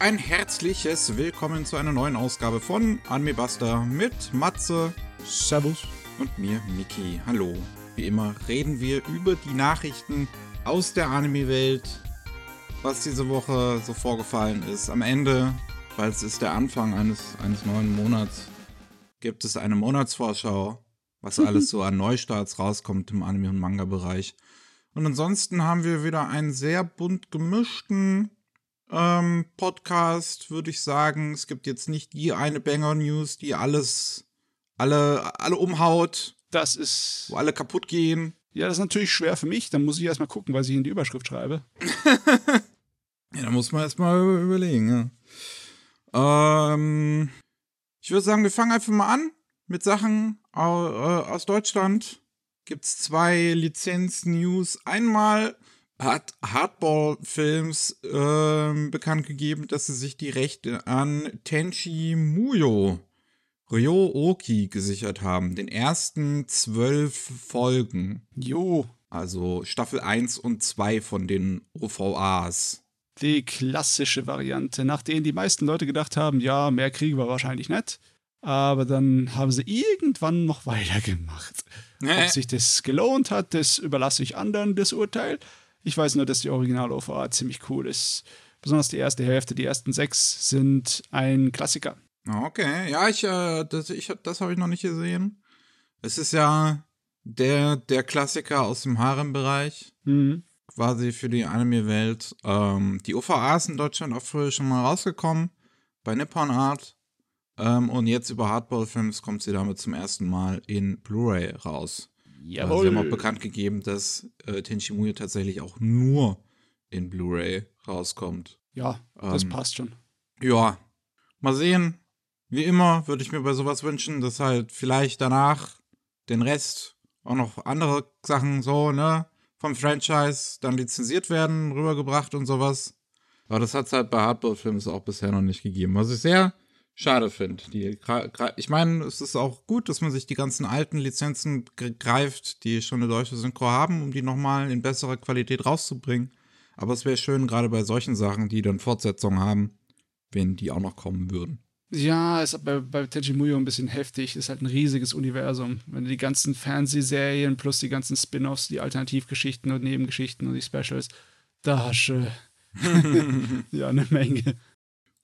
ein herzliches Willkommen zu einer neuen Ausgabe von Anime Buster mit Matze. Servus. Und mir, Miki. Hallo. Wie immer reden wir über die Nachrichten aus der Anime-Welt, was diese Woche so vorgefallen ist. Am Ende, weil es ist der Anfang eines, eines neuen Monats, gibt es eine Monatsvorschau, was alles so an Neustarts rauskommt im Anime- und Manga-Bereich. Und ansonsten haben wir wieder einen sehr bunt gemischten ähm, Podcast, würde ich sagen. Es gibt jetzt nicht die eine Banger-News, die alles, alle, alle umhaut. Das ist. Wo alle kaputt gehen. Ja, das ist natürlich schwer für mich. Dann muss ich erstmal gucken, was ich in die Überschrift schreibe. ja, da muss man erstmal überlegen, ja. Ähm, ich würde sagen, wir fangen einfach mal an mit Sachen aus Deutschland. Gibt es zwei Lizenz-News. Einmal hat Hardball Films äh, bekannt gegeben, dass sie sich die Rechte an Tenchi Muyo Ryo-Oki gesichert haben. Den ersten zwölf Folgen. Jo. Also Staffel 1 und 2 von den OVAs. Die klassische Variante, nach denen die meisten Leute gedacht haben, ja, mehr kriegen wir wahrscheinlich nicht. Aber dann haben sie irgendwann noch weitergemacht. Nee. Ob sich das gelohnt hat, das überlasse ich anderen, das Urteil. Ich weiß nur, dass die Original-OVA ziemlich cool ist. Besonders die erste Hälfte, die ersten sechs sind ein Klassiker. Okay, ja, ich, äh, das, ich, das habe ich noch nicht gesehen. Es ist ja der, der Klassiker aus dem Harem-Bereich. Mhm. Quasi für die Anime-Welt. Ähm, die OVAs in Deutschland auch früher schon mal rausgekommen. Bei Nippon Art. Ähm, und jetzt über Hardball-Films kommt sie damit zum ersten Mal in Blu-ray raus. Jawohl. Also sie haben auch bekannt gegeben, dass äh, Tenchi Muyo tatsächlich auch nur in Blu-ray rauskommt. Ja, das ähm, passt schon. Ja, mal sehen. Wie immer würde ich mir bei sowas wünschen, dass halt vielleicht danach den Rest auch noch andere Sachen so, ne, vom Franchise dann lizenziert werden, rübergebracht und sowas. Aber das hat es halt bei Hardball-Films auch bisher noch nicht gegeben. Was ich sehr schade finde. Ich meine, es ist auch gut, dass man sich die ganzen alten Lizenzen greift, die schon eine deutsche Synchro haben, um die nochmal in besserer Qualität rauszubringen. Aber es wäre schön, gerade bei solchen Sachen, die dann Fortsetzungen haben, wenn die auch noch kommen würden. Ja, ist bei, bei Muyo ein bisschen heftig. Ist halt ein riesiges Universum. Wenn du die ganzen Fernsehserien plus die ganzen Spin-offs, die Alternativgeschichten und Nebengeschichten und die Specials, da hast du ja eine Menge.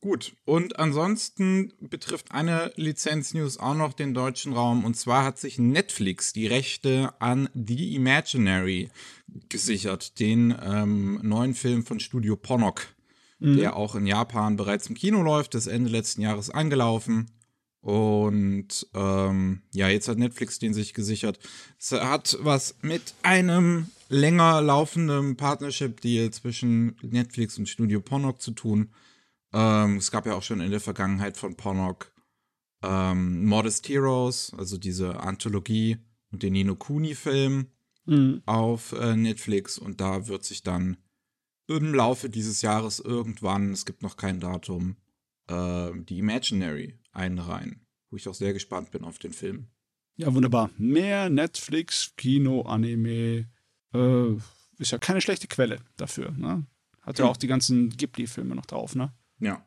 Gut, und ansonsten betrifft eine Lizenz-News auch noch den deutschen Raum. Und zwar hat sich Netflix die Rechte an The Imaginary gesichert, den ähm, neuen Film von Studio Ponok mhm. der auch in Japan bereits im Kino läuft, ist Ende letzten Jahres angelaufen. Und ähm, ja, jetzt hat Netflix den sich gesichert. Es hat was mit einem länger laufenden Partnership-Deal zwischen Netflix und Studio Ponok zu tun. Ähm, es gab ja auch schon in der Vergangenheit von Ponok ähm, Modest Heroes, also diese Anthologie und den Nino Kuni-Film mhm. auf äh, Netflix. Und da wird sich dann im Laufe dieses Jahres irgendwann, es gibt noch kein Datum, äh, die Imaginary einreihen, wo ich auch sehr gespannt bin auf den Film. Ja, wunderbar. Mehr Netflix, Kino, Anime, äh, ist ja keine schlechte Quelle dafür. Ne? Hat ja, ja auch die ganzen Ghibli-Filme noch drauf, ne? Ja.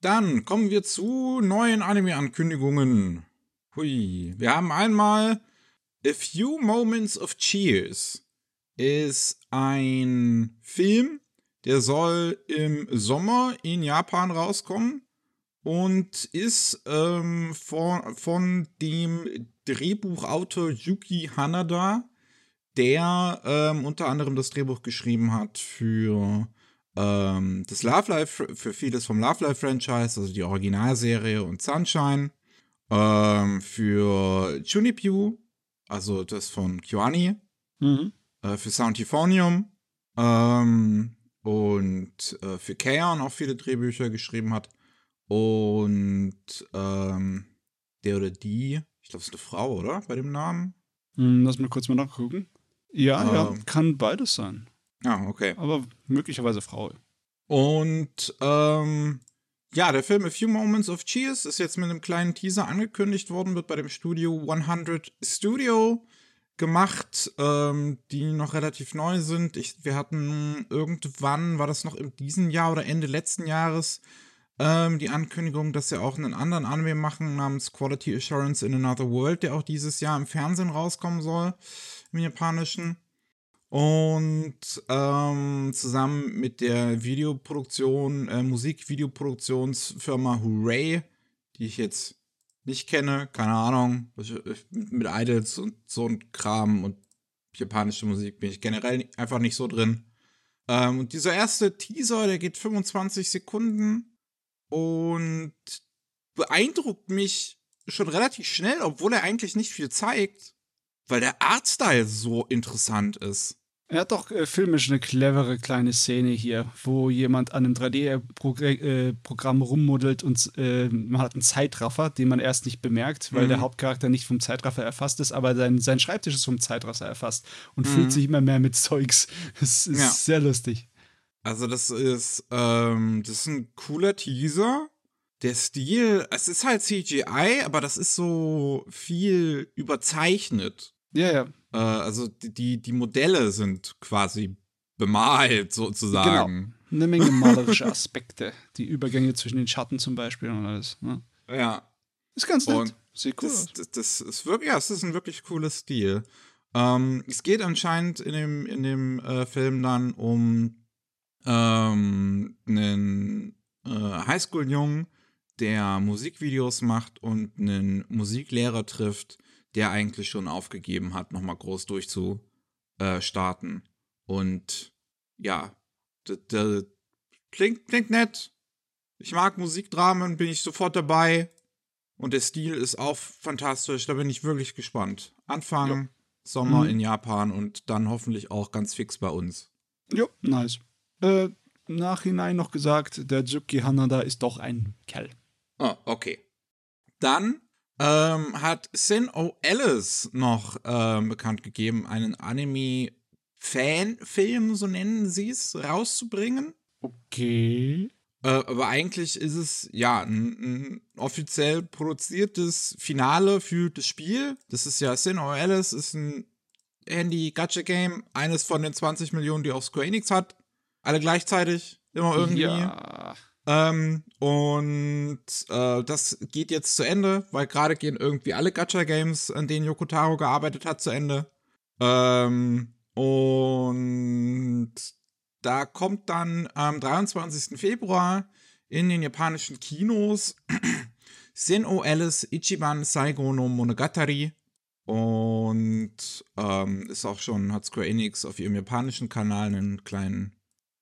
Dann kommen wir zu neuen Anime-Ankündigungen. Hui. Wir haben einmal A Few Moments of Cheers ist ein Film, der soll im Sommer in Japan rauskommen und ist ähm, von, von dem Drehbuchautor Yuki Hanada, der ähm, unter anderem das Drehbuch geschrieben hat für ähm, das Love Life, für vieles vom Love Life Franchise, also die Originalserie und Sunshine, ähm, für Chunipyu, also das von Kyoani, mhm äh, für Sound Euphonium ähm, und äh, für Kaon auch viele Drehbücher geschrieben hat. Und ähm, der oder die, ich glaube, es ist eine Frau, oder? Bei dem Namen? Hm, lass mal kurz mal nachgucken. Ja, ähm, ja, kann beides sein. Ah, okay. Aber möglicherweise Frau. Und ähm, ja, der Film A Few Moments of Cheers ist jetzt mit einem kleinen Teaser angekündigt worden, wird bei dem Studio 100 Studio gemacht, ähm, die noch relativ neu sind. Ich, wir hatten irgendwann, war das noch in diesem Jahr oder Ende letzten Jahres, ähm, die Ankündigung, dass sie auch einen anderen Anime machen namens Quality Assurance in Another World, der auch dieses Jahr im Fernsehen rauskommen soll, im Japanischen. Und ähm, zusammen mit der Videoproduktion, äh, Musikvideoproduktionsfirma Hooray, die ich jetzt nicht kenne, keine Ahnung, mit Idols und so ein Kram und japanische Musik bin ich generell einfach nicht so drin. Ähm, und dieser erste Teaser, der geht 25 Sekunden und beeindruckt mich schon relativ schnell, obwohl er eigentlich nicht viel zeigt, weil der Artstyle so interessant ist. Er hat doch äh, filmisch eine clevere kleine Szene hier, wo jemand an einem 3D-Programm äh, rummuddelt und äh, man hat einen Zeitraffer, den man erst nicht bemerkt, weil mhm. der Hauptcharakter nicht vom Zeitraffer erfasst ist, aber sein, sein Schreibtisch ist vom Zeitraffer erfasst und mhm. fühlt sich immer mehr mit Zeugs. Das ist ja. sehr lustig. Also, das ist, ähm, das ist ein cooler Teaser. Der Stil, es ist halt CGI, aber das ist so viel überzeichnet. Ja, ja. Äh, also die, die Modelle sind quasi bemalt sozusagen. Genau. Eine Menge malerische Aspekte. die Übergänge zwischen den Schatten zum Beispiel und alles. Ne? Ja. Ist ganz nett. Und Sieht cool das. Das, das, ist wirklich, ja, es ist ein wirklich cooles Stil. Ähm, es geht anscheinend in dem, in dem äh, Film dann um ähm, einen äh, Highschool-Jungen, der Musikvideos macht und einen Musiklehrer trifft, der eigentlich schon aufgegeben hat, nochmal groß durchzustarten. Und ja, klingt, klingt nett. Ich mag Musikdramen, bin ich sofort dabei. Und der Stil ist auch fantastisch, da bin ich wirklich gespannt. Anfang ja. Sommer mhm. in Japan und dann hoffentlich auch ganz fix bei uns. Jo, nice. Äh, Nachhinein noch gesagt, der Juki Hanada ist doch ein Kerl. Oh, okay. Dann ähm, hat Sin O. Alice noch ähm, bekannt gegeben, einen Anime-Fanfilm, so nennen sie es, rauszubringen. Okay. Äh, aber eigentlich ist es ja ein, ein, offiziell produziertes Finale für das Spiel. Das ist ja Sin O. Alice, ist ein Handy-Gacha-Game, eines von den 20 Millionen, die auch Square Enix hat. Alle gleichzeitig, immer irgendwie. Ja. Ähm, und äh, das geht jetzt zu Ende, weil gerade gehen irgendwie alle Gacha-Games, an denen Yokotaro gearbeitet hat, zu Ende. Ähm, und da kommt dann am 23. Februar in den japanischen Kinos Sen o Alice Ichiban Saigo no Monogatari. Und ähm, ist auch schon, hat Square Enix auf ihrem japanischen Kanal einen kleinen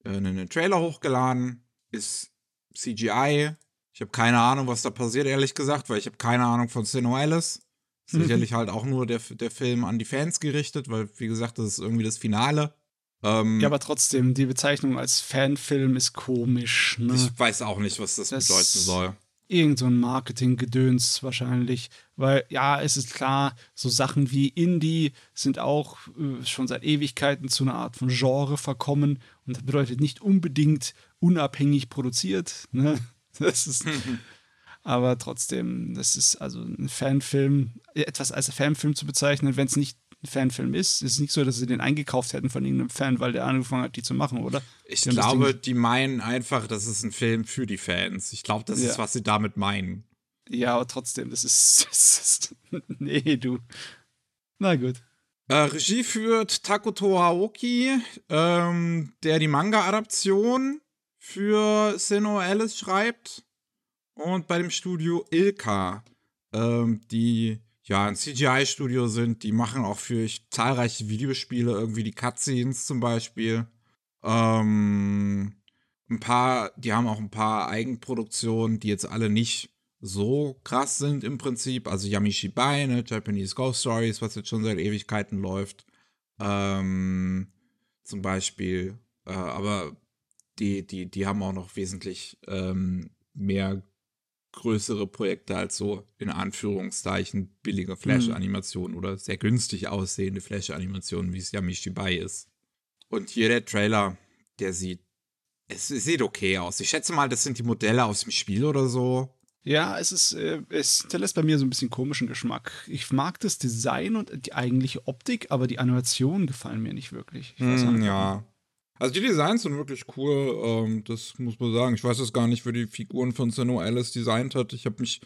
äh, einen Trailer hochgeladen. Ist CGI. Ich habe keine Ahnung, was da passiert, ehrlich gesagt, weil ich habe keine Ahnung von Sino Alice. Sicherlich halt auch nur der, der Film an die Fans gerichtet, weil, wie gesagt, das ist irgendwie das Finale. Ähm, ja, aber trotzdem, die Bezeichnung als Fanfilm ist komisch. Ne? Ich weiß auch nicht, was das, das bedeuten soll. Irgend so ein Marketing-Gedöns wahrscheinlich. Weil, ja, es ist klar, so Sachen wie Indie sind auch äh, schon seit Ewigkeiten zu einer Art von Genre verkommen. Und das bedeutet nicht unbedingt unabhängig produziert. Ne? Das ist. aber trotzdem, das ist also ein Fanfilm, etwas als Fanfilm zu bezeichnen, wenn es nicht ein Fanfilm ist. Es ist nicht so, dass sie den eingekauft hätten von irgendeinem Fan, weil der angefangen hat, die zu machen, oder? Ich die glaube, die meinen einfach, das ist ein Film für die Fans. Ich glaube, das ja. ist, was sie damit meinen. Ja, aber trotzdem, das ist. Das ist nee, du. Na gut. Äh, Regie führt Takuto Aoki, ähm, der die Manga-Adaption für Sino Alice schreibt. Und bei dem Studio Ilka, ähm, die ja ein CGI-Studio sind, die machen auch für zahlreiche Videospiele irgendwie die Cutscenes zum Beispiel. Ähm, ein paar, die haben auch ein paar Eigenproduktionen, die jetzt alle nicht so krass sind im Prinzip. Also Yamishibai, ne, Japanese Ghost Stories, was jetzt schon seit Ewigkeiten läuft. Ähm, zum Beispiel. Äh, aber die, die, die haben auch noch wesentlich ähm, mehr größere Projekte als so in Anführungszeichen billige Flash-Animationen mhm. oder sehr günstig aussehende Flash-Animationen, wie es Yamishibai ist. Und hier der Trailer, der sieht, es, es sieht okay aus. Ich schätze mal, das sind die Modelle aus dem Spiel oder so. Ja, es ist, äh, es hinterlässt bei mir so ein bisschen komischen Geschmack. Ich mag das Design und die eigentliche Optik, aber die Animationen gefallen mir nicht wirklich. Mm, ja. Also die Designs sind wirklich cool, ähm, das muss man sagen. Ich weiß jetzt gar nicht, wer die Figuren von Sano Alice designt hat. Ich habe mich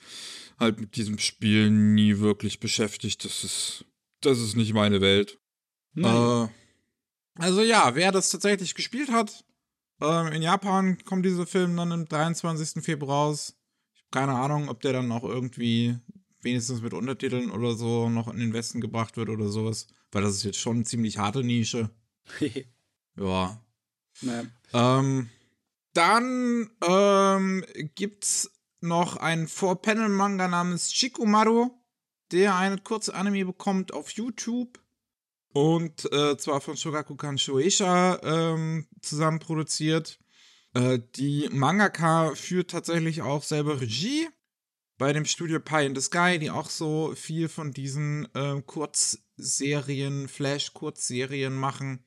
halt mit diesem Spiel nie wirklich beschäftigt. Das ist, das ist nicht meine Welt. Äh, also ja, wer das tatsächlich gespielt hat, äh, in Japan kommt dieser Film dann am 23. Februar raus keine Ahnung, ob der dann auch irgendwie wenigstens mit Untertiteln oder so noch in den Westen gebracht wird oder sowas. Weil das ist jetzt schon eine ziemlich harte Nische. ja. Naja. Ähm, dann ähm, gibt's noch einen Four-Panel-Manga namens Shikumaru, der eine kurze Anime bekommt auf YouTube. Und äh, zwar von Shogakukan Shueisha ähm, zusammen produziert. Äh, die Mangaka führt tatsächlich auch selber Regie bei dem Studio Pie in the Sky, die auch so viel von diesen äh, Kurzserien, Flash-Kurzserien machen.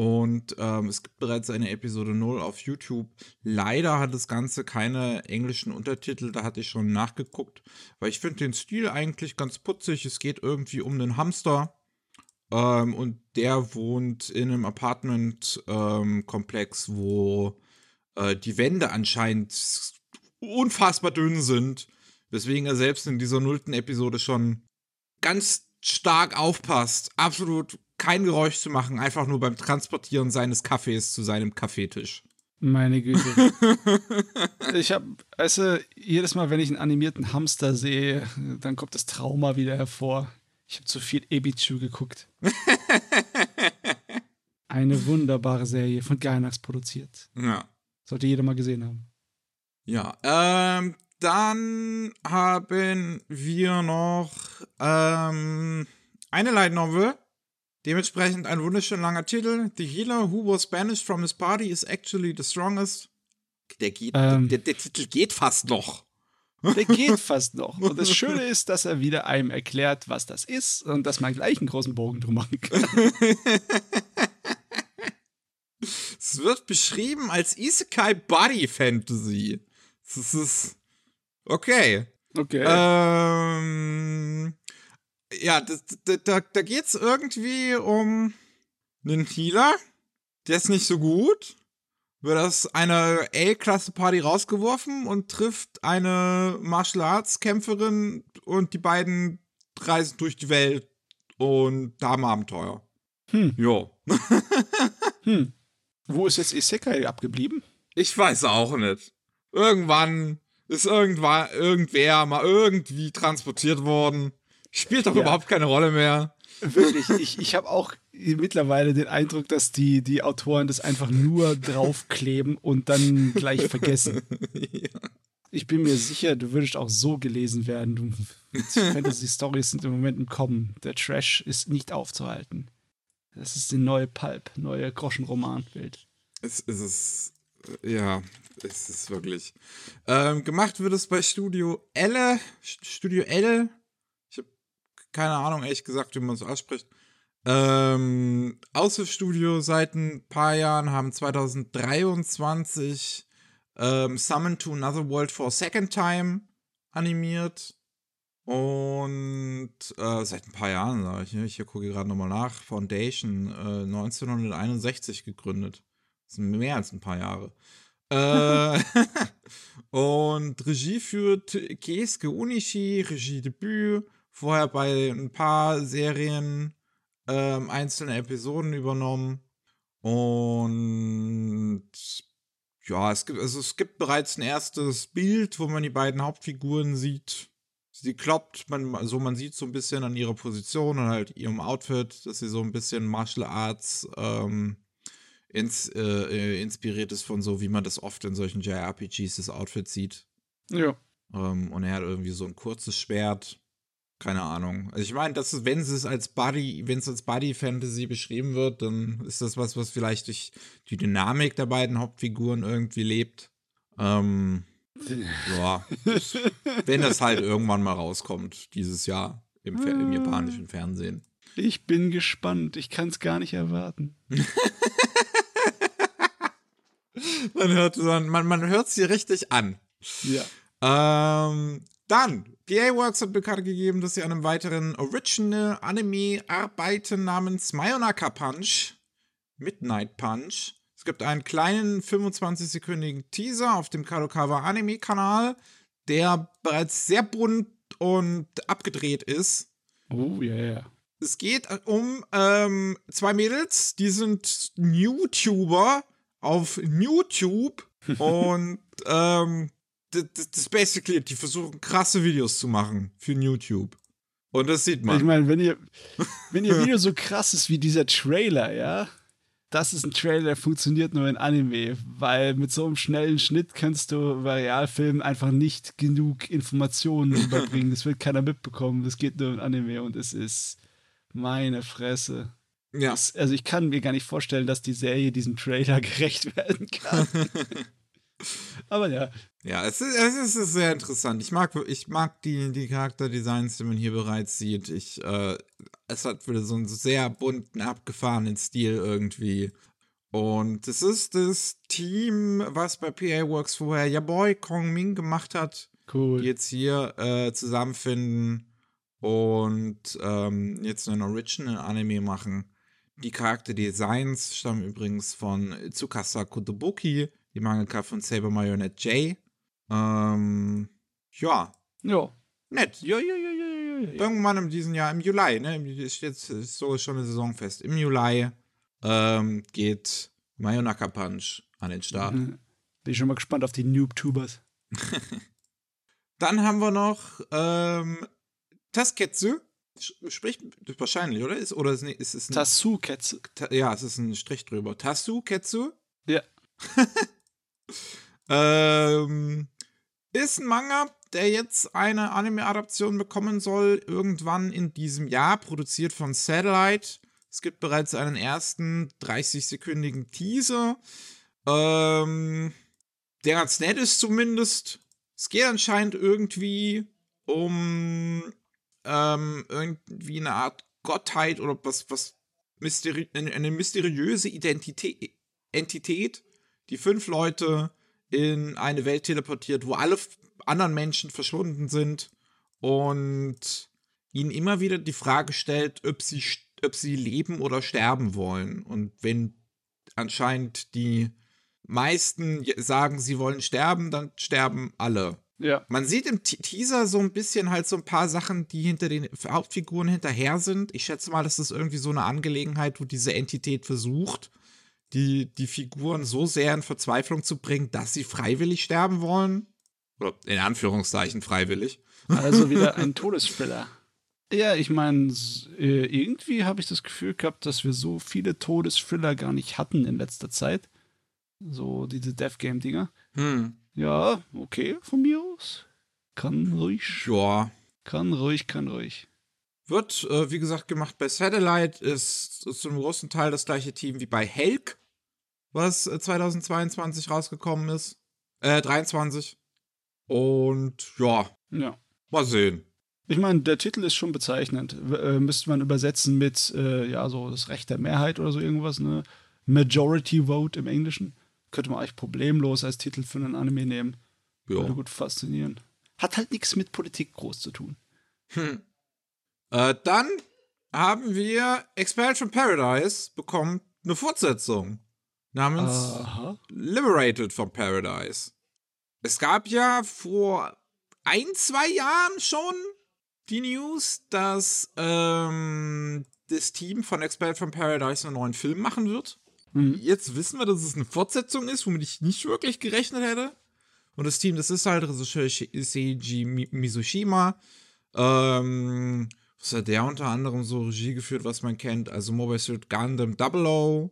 Und ähm, es gibt bereits eine Episode 0 auf YouTube. Leider hat das Ganze keine englischen Untertitel, da hatte ich schon nachgeguckt, weil ich finde den Stil eigentlich ganz putzig. Es geht irgendwie um einen Hamster ähm, und der wohnt in einem Apartment-Komplex, ähm, wo äh, die Wände anscheinend unfassbar dünn sind, weswegen er selbst in dieser nullten Episode schon ganz stark aufpasst, absolut kein Geräusch zu machen, einfach nur beim Transportieren seines Kaffees zu seinem Kaffeetisch. Meine Güte. ich habe, also jedes Mal, wenn ich einen animierten Hamster sehe, dann kommt das Trauma wieder hervor. Ich habe zu viel Ebichu geguckt. Eine wunderbare Serie von Gainax produziert. Ja. Sollte jeder mal gesehen haben. Ja, ähm, dann haben wir noch ähm, eine Light Novel. Dementsprechend ein wunderschön langer Titel. The healer who was banished from his party is actually the strongest. Der, geht, ähm, der, der, Titel geht fast noch. Der geht fast noch. Und das Schöne ist, dass er wieder einem erklärt, was das ist und dass man gleich einen großen Bogen drum machen kann. Es wird beschrieben als Isekai Body Fantasy. Das ist. Okay. Okay. Ähm, ja, das, da, da, es irgendwie um einen Healer. Der ist nicht so gut. Wird aus einer A-Klasse-Party rausgeworfen und trifft eine Martial Arts-Kämpferin und die beiden reisen durch die Welt und haben Abenteuer. Hm. Jo. hm. Wo ist jetzt Isekai abgeblieben? Ich weiß auch nicht. Irgendwann ist irgendwann irgendwer mal irgendwie transportiert worden. Spielt doch ja. überhaupt keine Rolle mehr. Wirklich, ich, ich habe auch mittlerweile den Eindruck, dass die, die Autoren das einfach nur draufkleben und dann gleich vergessen. ja. Ich bin mir sicher, du würdest auch so gelesen werden. Fantasy-Stories sind im Moment im Kommen. Der Trash ist nicht aufzuhalten. Das ist die neue Pulp, neue Groschenromanwelt. Es, es ist, ja, es ist wirklich. Ähm, gemacht wird es bei Studio Elle, Studio L. Keine Ahnung, ehrlich gesagt, wie man es ausspricht. Ähm, Außerstudio seit ein paar Jahren haben 2023 ähm, Summon to Another World for a Second Time animiert. Und äh, seit ein paar Jahren, sage ich, ich gucke gerade nochmal nach, Foundation, äh, 1961 gegründet. Das sind mehr als ein paar Jahre. äh, und Regie führt Keisuke Unishi, Regiedebüt, vorher bei ein paar Serien ähm, einzelne Episoden übernommen. Und ja, es gibt, also es gibt bereits ein erstes Bild, wo man die beiden Hauptfiguren sieht sie kloppt, man, also man sieht so ein bisschen an ihrer Position und halt ihrem Outfit, dass sie so ein bisschen Martial Arts ähm, ins, äh, äh inspiriert ist von so, wie man das oft in solchen JRPGs das Outfit sieht. Ja. Ähm, und er hat irgendwie so ein kurzes Schwert. Keine Ahnung. Also ich meine, das ist, wenn es als Body, wenn es als Body Fantasy beschrieben wird, dann ist das was, was vielleicht durch die Dynamik der beiden Hauptfiguren irgendwie lebt. Ähm, ja, wenn das halt irgendwann mal rauskommt, dieses Jahr im, im japanischen Fernsehen. Ich bin gespannt. Ich kann es gar nicht erwarten. man hört man, man hört sie richtig an. Ja. Ähm, dann, PA Works hat bekannt gegeben, dass sie an einem weiteren Original-Anime arbeiten namens Mayonaka Punch. Midnight Punch. Es gibt einen kleinen 25-sekündigen Teaser auf dem Kadokawa Anime-Kanal, der bereits sehr bunt und abgedreht ist. Oh, ja, yeah. Es geht um ähm, zwei Mädels, die sind YouTuber auf YouTube und ähm, das, das basically, die versuchen krasse Videos zu machen für YouTube. Und das sieht man. Ich meine, wenn ihr, wenn ihr Video so krass ist wie dieser Trailer, ja, das ist ein Trailer, der funktioniert nur in Anime, weil mit so einem schnellen Schnitt kannst du bei Realfilmen einfach nicht genug Informationen überbringen. Das wird keiner mitbekommen. Das geht nur in Anime und es ist meine Fresse. Ja. Das, also ich kann mir gar nicht vorstellen, dass die Serie diesem Trailer gerecht werden kann. Aber ja. Ja, es ist, es ist sehr interessant. Ich mag, ich mag die, die Charakterdesigns, die man hier bereits sieht. Ich, äh, es hat wieder so einen sehr bunten, abgefahrenen Stil irgendwie. Und es ist das Team, was bei PA Works vorher Ja Boy Kong Ming gemacht hat. Cool. Die jetzt hier äh, zusammenfinden und ähm, jetzt einen Original-Anime machen. Die Charakterdesigns stammen übrigens von Tsukasa Kotobuki, die Mangaka von Saber Marionette J. Ähm, ja. Ja. Nett. Ja, ja, ja, ja, ja. Irgendwann in diesem Jahr, im Juli, ne? Ist jetzt ist so schon eine Saison fest. Im Juli ähm, geht Mayonaka Punch an den Start. Mhm. Bin schon mal gespannt auf die Noob-Tubers. Dann haben wir noch ähm, Tasketsu. Spricht wahrscheinlich, oder? Ist, oder ist, ist es ein. Tasu-Ketsu. Ta ja, es ist ein Strich drüber. Tasu-Ketsu? Ja. ähm, ist ein Manga, der jetzt eine Anime-Adaption bekommen soll, irgendwann in diesem Jahr, produziert von Satellite. Es gibt bereits einen ersten 30-sekündigen Teaser, ähm, der ganz nett ist zumindest. Es geht anscheinend irgendwie um ähm, irgendwie eine Art Gottheit oder was, was mysteri eine mysteriöse Identität, Entität, die fünf Leute in eine Welt teleportiert, wo alle anderen Menschen verschwunden sind und ihnen immer wieder die Frage stellt, ob sie, ob sie leben oder sterben wollen. Und wenn anscheinend die meisten sagen, sie wollen sterben, dann sterben alle. Ja. Man sieht im Teaser so ein bisschen halt so ein paar Sachen, die hinter den Hauptfiguren hinterher sind. Ich schätze mal, das ist irgendwie so eine Angelegenheit, wo diese Entität versucht, die, die Figuren so sehr in Verzweiflung zu bringen, dass sie freiwillig sterben wollen. Oder in Anführungszeichen freiwillig. Also wieder ein Todesspieler. Ja, ich meine, äh, irgendwie habe ich das Gefühl gehabt, dass wir so viele Todesfiller gar nicht hatten in letzter Zeit. So diese Death Game-Dinger. Hm. Ja, okay, von mir aus. Kann ruhig. Ja. Kann ruhig, kann ruhig. Wird, äh, wie gesagt, gemacht bei Satellite, ist, ist zum großen Teil das gleiche Team wie bei Helk, was äh, 2022 rausgekommen ist. Äh, 23. Und ja. Ja. Mal sehen. Ich meine, der Titel ist schon bezeichnend. Äh, müsste man übersetzen mit, äh, ja, so das Recht der Mehrheit oder so irgendwas, ne? Majority Vote im Englischen könnte man eigentlich problemlos als Titel für einen Anime nehmen. Ja. Würde gut faszinieren. Hat halt nichts mit Politik groß zu tun. Hm. Äh, dann haben wir Expelled from Paradise bekommen eine Fortsetzung namens Aha. Liberated from Paradise. Es gab ja vor ein, zwei Jahren schon die News, dass ähm, das Team von Expelled from Paradise einen neuen Film machen wird. Mhm. Jetzt wissen wir, dass es eine Fortsetzung ist, womit ich nicht wirklich gerechnet hätte. Und das Team, das ist halt Regisseur Seiji Mizushima. Ähm, was hat der unter anderem so Regie geführt, was man kennt? Also Mobile Suit Gundam Double O.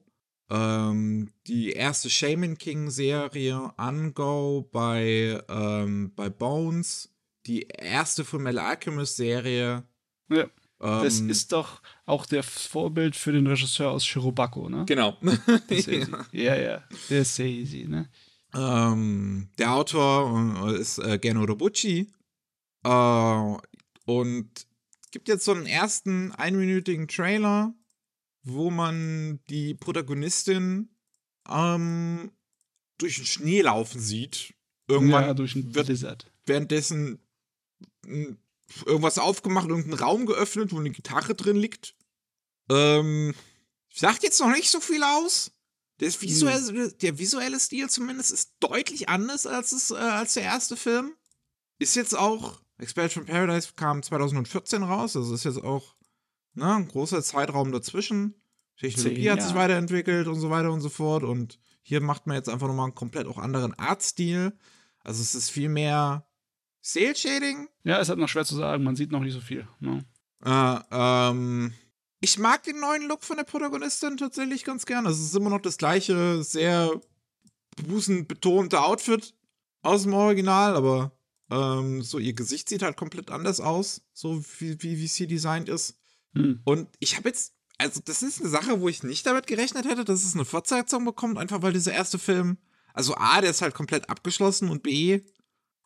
Ähm, die erste Shaman King Serie Ungo bei, ähm, bei Bones. Die erste Metal Alchemist Serie. Ja. Das ähm, ist doch auch der Vorbild für den Regisseur aus Shirobako, ne? Genau. ja, ja. Der ist sehr easy, ne? Ähm, der Autor äh, ist äh, Geno Robucci. Äh, und gibt jetzt so einen ersten einminütigen Trailer, wo man die Protagonistin ähm, durch den Schnee laufen sieht. Irgendwann ja, durch ein wird, Blizzard. währenddessen irgendwas aufgemacht, irgendeinen Raum geöffnet, wo eine Gitarre drin liegt. Ähm, sagt jetzt noch nicht so viel aus. Der visuelle, der visuelle Stil zumindest ist deutlich anders als, es, äh, als der erste Film. Ist jetzt auch, Expedition Paradise kam 2014 raus, also ist jetzt auch ne, ein großer Zeitraum dazwischen. Technologie Zehn, hat sich weiterentwickelt und so weiter und so fort. Und hier macht man jetzt einfach nochmal einen komplett auch anderen Artstil. Also es ist viel mehr Sale Shading. Ja, es hat noch schwer zu sagen, man sieht noch nicht so viel. Ne? Äh, ähm, ich mag den neuen Look von der Protagonistin tatsächlich ganz gerne. Es ist immer noch das gleiche, sehr busenbetonte Outfit aus dem Original, aber ähm, so ihr Gesicht sieht halt komplett anders aus, so wie, wie, es hier designt ist. Hm. Und ich habe jetzt, also das ist eine Sache, wo ich nicht damit gerechnet hätte, dass es eine Fortsetzung bekommt, einfach weil dieser erste Film, also A, der ist halt komplett abgeschlossen und B,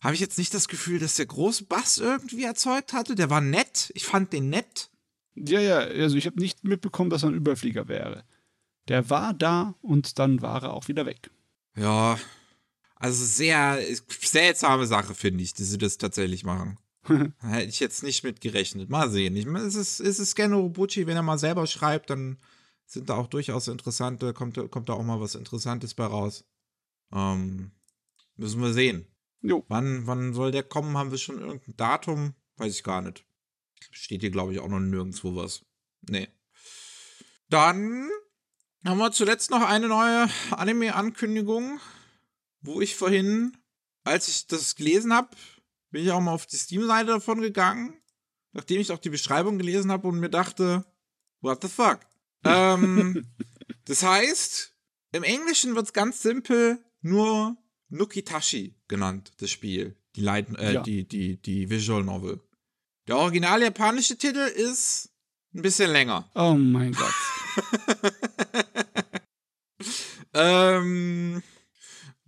habe ich jetzt nicht das Gefühl, dass der große Bass irgendwie erzeugt hatte. Der war nett. Ich fand den nett. Ja, ja, also ich habe nicht mitbekommen, dass er ein Überflieger wäre. Der war da und dann war er auch wieder weg. Ja, also sehr seltsame Sache, finde ich, dass sie das tatsächlich machen. Hätte ich jetzt nicht mit gerechnet. Mal sehen. Ich, es ist, es ist Geno Bucci, wenn er mal selber schreibt, dann sind da auch durchaus interessante, kommt, kommt da auch mal was Interessantes bei raus. Ähm, müssen wir sehen. Jo. Wann, wann soll der kommen? Haben wir schon irgendein Datum? Weiß ich gar nicht. Steht hier, glaube ich, auch noch nirgendwo was. Nee. Dann haben wir zuletzt noch eine neue Anime-Ankündigung, wo ich vorhin, als ich das gelesen habe, bin ich auch mal auf die Steam-Seite davon gegangen, nachdem ich auch die Beschreibung gelesen habe und mir dachte, what the fuck? ähm, das heißt, im Englischen wird es ganz simpel nur Nukitashi genannt, das Spiel. Die, Light, äh, ja. die, die, die Visual Novel. Der original japanische Titel ist ein bisschen länger. Oh mein Gott. ähm,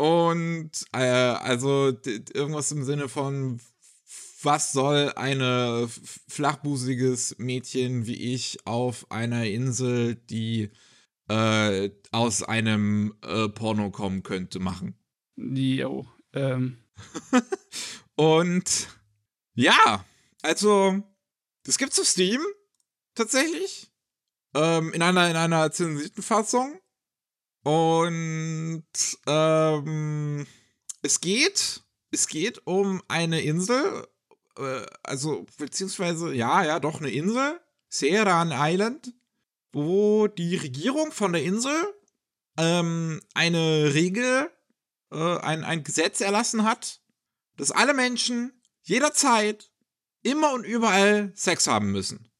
und äh, also irgendwas im Sinne von, was soll ein flachbusiges Mädchen wie ich auf einer Insel, die äh, aus einem äh, Porno kommen könnte, machen? Jo. Ähm. und ja, also, das gibt's auf Steam tatsächlich. Ähm, in einer, in einer zensierten Fassung. Und ähm, es geht, es geht um eine Insel, äh, also beziehungsweise, ja, ja, doch eine Insel, Seran Island, wo die Regierung von der Insel ähm, eine Regel äh, ein, ein Gesetz erlassen hat, dass alle Menschen jederzeit immer und überall Sex haben müssen.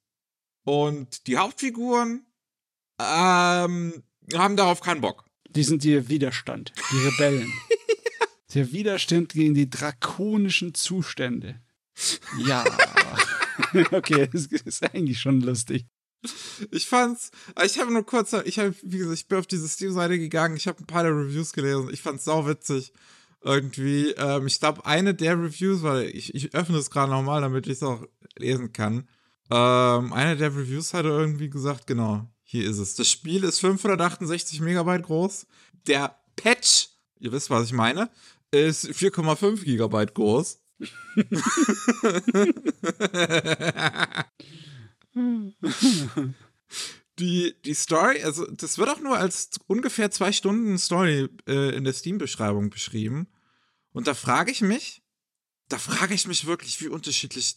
Und die Hauptfiguren ähm, haben darauf keinen Bock. Die sind ihr Widerstand, die Rebellen. Der Widerstand gegen die drakonischen Zustände. Ja. okay, das ist eigentlich schon lustig. Ich fand's, ich habe nur kurz, ich habe, wie gesagt, ich bin auf diese Steam-Seite gegangen, ich habe ein paar der Reviews gelesen, ich fand's sau witzig. Irgendwie, ähm, ich glaube, eine der Reviews, weil ich, ich öffne es gerade nochmal, damit ich es auch lesen kann. Ähm, eine der Reviews hatte irgendwie gesagt, genau, hier ist es. Das Spiel ist 568 Megabyte groß. Der Patch, ihr wisst, was ich meine, ist 4,5 Gigabyte groß. die, die Story, also das wird auch nur als ungefähr zwei Stunden Story äh, in der Steam-Beschreibung beschrieben. Und da frage ich mich, da frage ich mich wirklich, wie unterschiedlich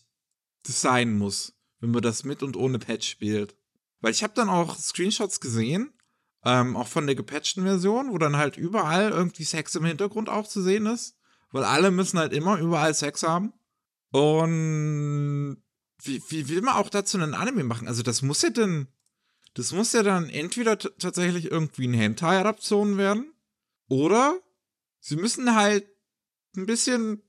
das sein muss, wenn man das mit und ohne Patch spielt. Weil ich habe dann auch Screenshots gesehen, ähm, auch von der gepatchten Version, wo dann halt überall irgendwie Sex im Hintergrund auch zu sehen ist. Weil alle müssen halt immer überall Sex haben. Und wie, wie will man auch dazu einen Anime machen? Also das muss ja dann, das muss ja dann entweder tatsächlich irgendwie ein Hentai-Adaption werden oder sie müssen halt ein bisschen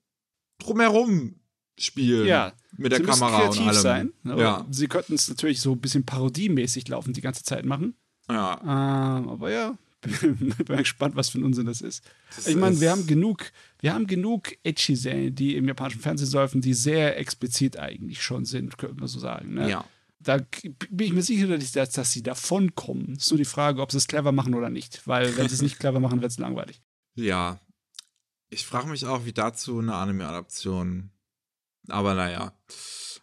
drumherum spielen. Ja. Mit der sie Kamera kreativ und allem. sein. Ja. Sie könnten es natürlich so ein bisschen parodiemäßig laufen die ganze Zeit machen. Ja. Ähm, aber ja, bin, bin gespannt, was für ein Unsinn das ist. Das ich meine, wir haben genug, wir haben genug Edgy-Serien, die im japanischen Fernsehen läufen, die sehr explizit eigentlich schon sind, könnte man so sagen. Ne? Ja. Da bin ich mir sicher, dass, dass sie davon kommen. Ist nur die Frage, ob sie es clever machen oder nicht. Weil, wenn sie es nicht clever machen, wird es langweilig. Ja. Ich frage mich auch, wie dazu eine Anime-Adaption. Aber naja.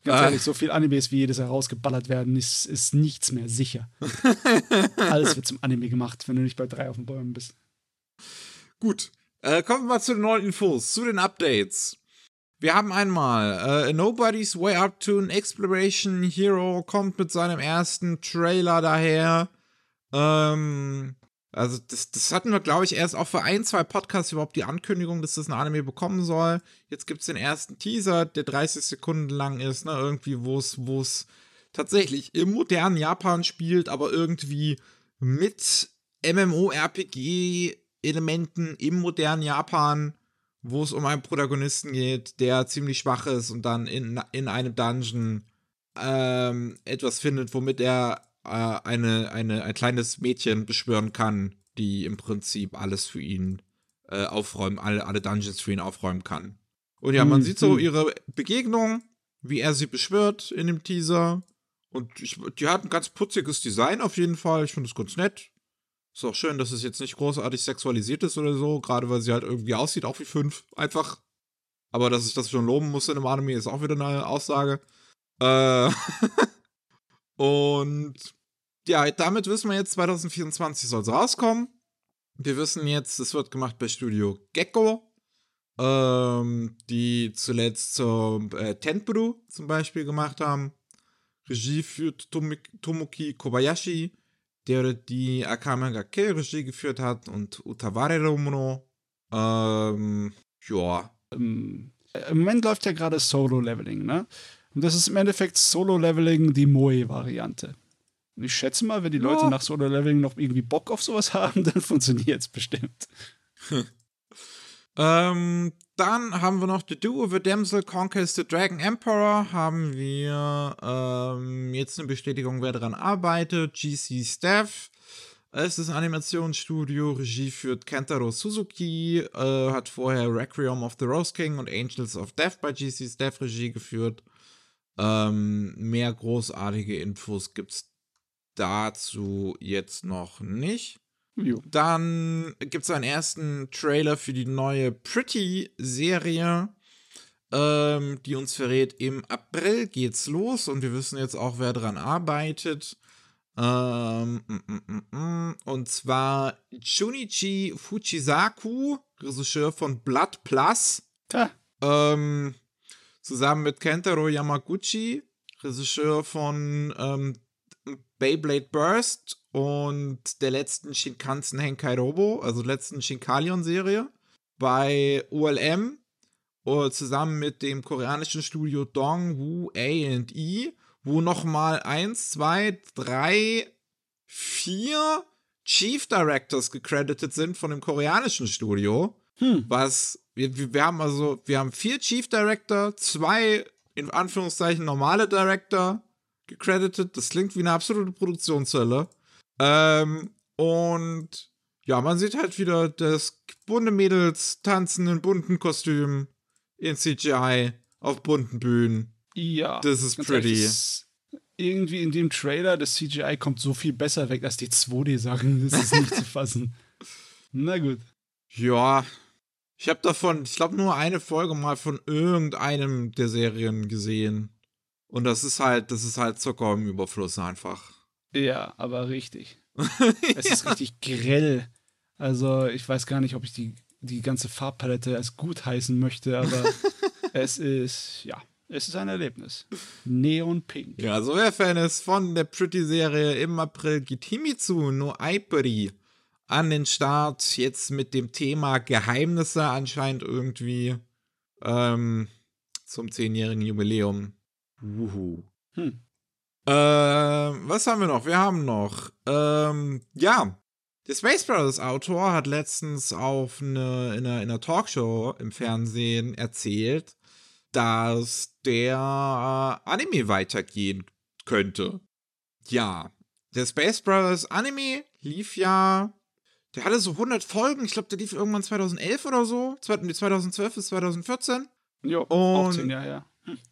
Ganz ehrlich, so viel Animes wie jedes herausgeballert werden, ist, ist nichts mehr sicher. Alles wird zum Anime gemacht, wenn du nicht bei drei auf den Bäumen bist. Gut. Äh, kommen wir mal zu den neuen Infos, zu den Updates. Wir haben einmal äh, Nobody's Way Up to an Exploration Hero kommt mit seinem ersten Trailer daher. Ähm, also das, das hatten wir, glaube ich, erst auch für ein, zwei Podcasts überhaupt die Ankündigung, dass das ein Anime bekommen soll. Jetzt gibt es den ersten Teaser, der 30 Sekunden lang ist, ne, irgendwie, wo es tatsächlich im modernen Japan spielt, aber irgendwie mit MMORPG-Elementen im modernen Japan wo es um einen Protagonisten geht, der ziemlich schwach ist und dann in, in einem Dungeon ähm, etwas findet, womit er äh, eine, eine, ein kleines Mädchen beschwören kann, die im Prinzip alles für ihn äh, aufräumen, alle, alle Dungeons für ihn aufräumen kann. Und ja, man mhm. sieht so hm. ihre Begegnung, wie er sie beschwört in dem Teaser. Und ich, die hat ein ganz putziges Design auf jeden Fall. Ich finde es ganz nett. Ist auch schön, dass es jetzt nicht großartig sexualisiert ist oder so, gerade weil sie halt irgendwie aussieht, auch wie fünf, einfach. Aber dass ich das schon loben muss in einem Anime, ist auch wieder eine Aussage. Äh und ja, damit wissen wir jetzt, 2024 soll es rauskommen. Wir wissen jetzt, es wird gemacht bei Studio Gecko, ähm, die zuletzt zum äh, Tenpuru zum Beispiel gemacht haben. Regie führt Tomoki Kobayashi der die Akame ga Kill Regie geführt hat und Utaware Romuno. Ähm, ja. Im Moment läuft ja gerade Solo-Leveling, ne? Und das ist im Endeffekt Solo-Leveling die Moe-Variante. Ich schätze mal, wenn die Leute ja. nach Solo-Leveling noch irgendwie Bock auf sowas haben, dann funktioniert es bestimmt. ähm, dann haben wir noch The Do of a Damsel Conquers the Dragon Emperor. Haben wir ähm, jetzt eine Bestätigung, wer daran arbeitet. GC Staff. Es ist ein Animationsstudio. Regie führt Kentaro Suzuki. Äh, hat vorher Requiem of the Rose King und Angels of Death bei GC Staff Regie geführt. Ähm, mehr großartige Infos gibt es dazu jetzt noch nicht. Jo. Dann gibt es einen ersten Trailer für die neue Pretty-Serie, ähm, die uns verrät, im April geht's los und wir wissen jetzt auch, wer dran arbeitet. Ähm, mm, mm, mm, und zwar Junichi Fuchisaku, Regisseur von Blood Plus. Ähm, zusammen mit Kentaro Yamaguchi, Regisseur von ähm, Beyblade Burst und der letzten Shinkansen Henkai Robo, also letzten Shinkalion-Serie, bei OLM uh, zusammen mit dem koreanischen Studio Dong Woo A&E, wo nochmal eins, zwei, drei, vier Chief Directors gecredited sind von dem koreanischen Studio. Hm. Was wir, wir haben also, wir haben vier Chief Director, zwei in Anführungszeichen normale Director gecredited. Das klingt wie eine absolute Produktionshölle. Ähm, und ja, man sieht halt wieder das bunte Mädels tanzen in bunten Kostümen in CGI auf bunten Bühnen. Ja. Das ist pretty. Ehrlich, irgendwie in dem Trailer, das CGI kommt so viel besser weg als die 2D-Sachen. Das ist nicht zu fassen. Na gut. Ja. Ich habe davon, ich glaube, nur eine Folge mal von irgendeinem der Serien gesehen. Und das ist halt, das ist halt Zucker im Überfluss einfach. Ja, aber richtig. es ist richtig grell. Also ich weiß gar nicht, ob ich die, die ganze Farbpalette als gut heißen möchte, aber es ist, ja, es ist ein Erlebnis. Neon Pink. Ja, so wer Fan ist von der Pretty-Serie im April geht Himitsu no Aipuri an den Start. Jetzt mit dem Thema Geheimnisse anscheinend irgendwie ähm, zum zehnjährigen Jubiläum. Wuhu. Hm. Äh, was haben wir noch? Wir haben noch, ähm, ja, der Space Brothers Autor hat letztens auf eine, in, einer, in einer Talkshow im Fernsehen erzählt, dass der äh, Anime weitergehen könnte. Ja, der Space Brothers Anime lief ja, der hatte so 100 Folgen, ich glaube, der lief irgendwann 2011 oder so, 2012 bis 2014. Jo, und, auch 10 Jahre, ja.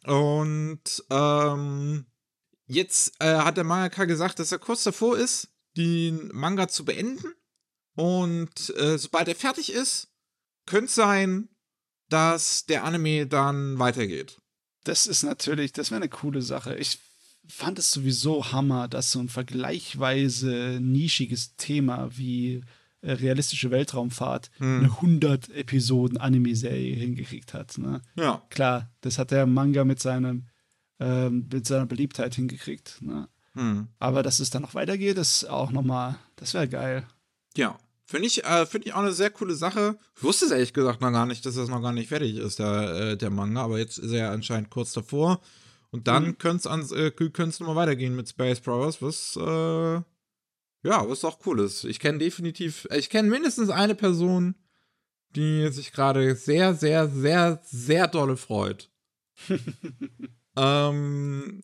Und ähm, Jetzt äh, hat der Mangaka gesagt, dass er kurz davor ist, den Manga zu beenden. Und äh, sobald er fertig ist, könnte sein, dass der Anime dann weitergeht. Das ist natürlich, das wäre eine coole Sache. Ich fand es sowieso Hammer, dass so ein vergleichweise nischiges Thema wie realistische Weltraumfahrt hm. eine 100 Episoden Anime-Serie hingekriegt hat. Ne? Ja. Klar, das hat der Manga mit seinem ähm, mit seiner Beliebtheit hingekriegt. Ne? Hm. Aber dass es dann noch weitergeht, ist auch nochmal, das wäre geil. Ja. Finde ich, äh, find ich auch eine sehr coole Sache. Ich wusste es ehrlich gesagt noch gar nicht, dass das noch gar nicht fertig ist, der, äh, der Manga, aber jetzt ist er ja anscheinend kurz davor. Und dann mhm. könnte es äh, nochmal weitergehen mit Space Brothers, was, äh, ja, was auch cool ist. Ich kenne definitiv, ich kenne mindestens eine Person, die sich gerade sehr, sehr, sehr, sehr dolle freut. ähm,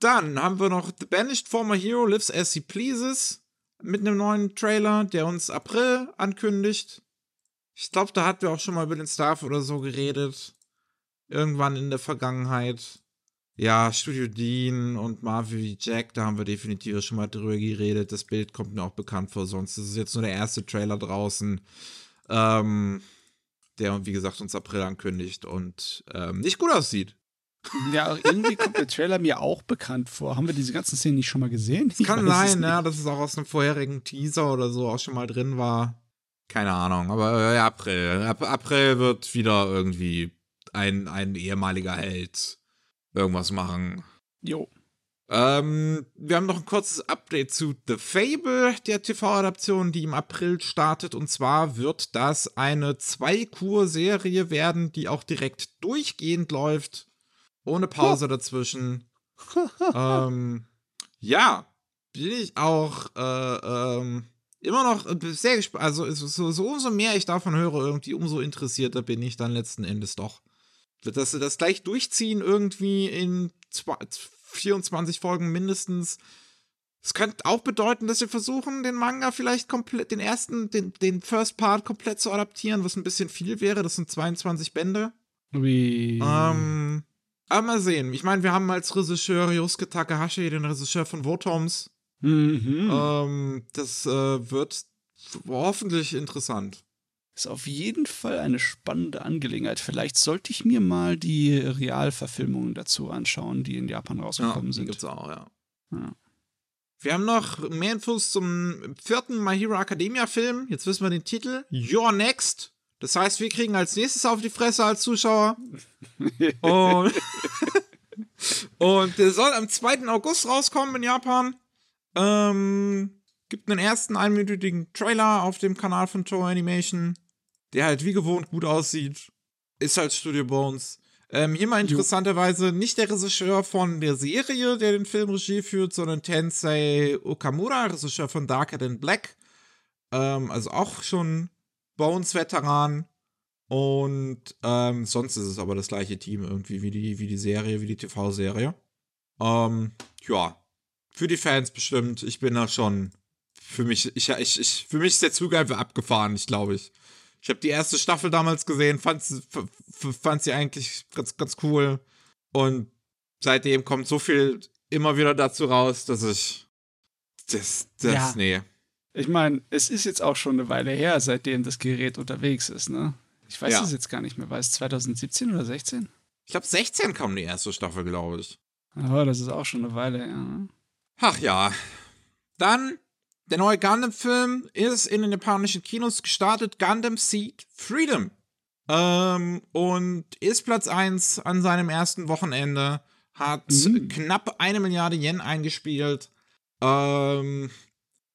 dann haben wir noch The Banished Former Hero Lives as He Pleases mit einem neuen Trailer, der uns April ankündigt. Ich glaube, da hatten wir auch schon mal über den Staff oder so geredet. Irgendwann in der Vergangenheit. Ja, Studio Dean und Marvel Jack, da haben wir definitiv schon mal drüber geredet. Das Bild kommt mir auch bekannt vor, sonst ist es jetzt nur der erste Trailer draußen, ähm, der, wie gesagt, uns April ankündigt und ähm, nicht gut aussieht. Ja, irgendwie kommt der Trailer mir auch bekannt vor. Haben wir diese ganzen Szenen nicht schon mal gesehen? Es kann sein, ja, dass es auch aus einem vorherigen Teaser oder so auch schon mal drin war. Keine Ahnung, aber äh, April. Ap April wird wieder irgendwie ein, ein ehemaliger Held irgendwas machen. Jo. Ähm, wir haben noch ein kurzes Update zu The Fable, der TV-Adaption, die im April startet. Und zwar wird das eine Zwei-Kur-Serie werden, die auch direkt durchgehend läuft. Ohne Pause dazwischen. ähm, ja, bin ich auch äh, ähm, immer noch sehr gespannt. Also so, so umso mehr ich davon höre, irgendwie, umso interessierter bin ich dann letzten Endes doch. Dass sie das gleich durchziehen, irgendwie in 24 Folgen mindestens. Es könnte auch bedeuten, dass sie versuchen, den Manga vielleicht komplett, den ersten, den, den First Part komplett zu adaptieren, was ein bisschen viel wäre. Das sind 22 Bände. Wie? Ähm, aber mal sehen. Ich meine, wir haben als Regisseur Yosuke Takahashi, den Regisseur von Votoms. Mhm. Ähm, das äh, wird hoffentlich interessant. Ist auf jeden Fall eine spannende Angelegenheit. Vielleicht sollte ich mir mal die Realverfilmungen dazu anschauen, die in Japan rausgekommen ja, sind. Gibt's auch, ja. ja. Wir haben noch mehr Infos zum vierten My Hero Academia Film. Jetzt wissen wir den Titel. You're Next. Das heißt, wir kriegen als nächstes auf die Fresse als Zuschauer. Und, und der soll am 2. August rauskommen in Japan. Ähm, gibt einen ersten einminütigen Trailer auf dem Kanal von Toho Animation der halt wie gewohnt gut aussieht. Ist halt Studio Bones. Ähm, hier mal interessanterweise nicht der Regisseur von der Serie, der den Film Regie führt, sondern Tensei Okamura, Regisseur von Darker Than Black. Ähm, also auch schon Bones-Veteran. Und ähm, sonst ist es aber das gleiche Team irgendwie wie die, wie die Serie, wie die TV-Serie. Ähm, ja, für die Fans bestimmt. Ich bin da schon. Für mich, ich, ich, ich, für mich ist der Zug einfach abgefahren, ich glaube ich. Ich habe die erste Staffel damals gesehen, fand, fand sie eigentlich ganz, ganz cool. Und seitdem kommt so viel immer wieder dazu raus, dass ich. Das, das, ja. nee. Ich meine, es ist jetzt auch schon eine Weile her, seitdem das Gerät unterwegs ist, ne? Ich weiß ja. es jetzt gar nicht mehr. War es 2017 oder 16? Ich glaube, 16 kam die erste Staffel, glaube ich. Aber das ist auch schon eine Weile, ja. Ach ja. Dann der neue Gundam-Film ist in den japanischen Kinos gestartet. Gundam Seed Freedom. Ähm, und ist Platz 1 an seinem ersten Wochenende. Hat mhm. knapp eine Milliarde Yen eingespielt. Ähm,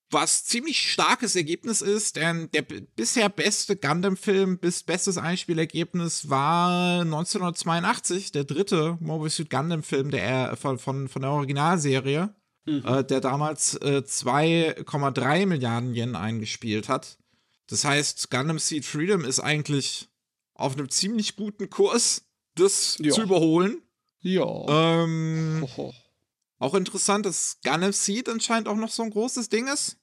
was ziemlich starkes Ergebnis ist, denn der bisher beste Gundam-Film, bis bestes Einspielergebnis war 1982, der dritte Mobile Suit Gundam-Film der, von, von, von der Originalserie mhm. äh, der damals äh, 2,3 Milliarden Yen eingespielt hat. Das heißt, Gundam Seed Freedom ist eigentlich auf einem ziemlich guten Kurs, das ja. zu überholen. Ja. Ähm, auch interessant, dass Gundam Seed anscheinend auch noch so ein großes Ding ist.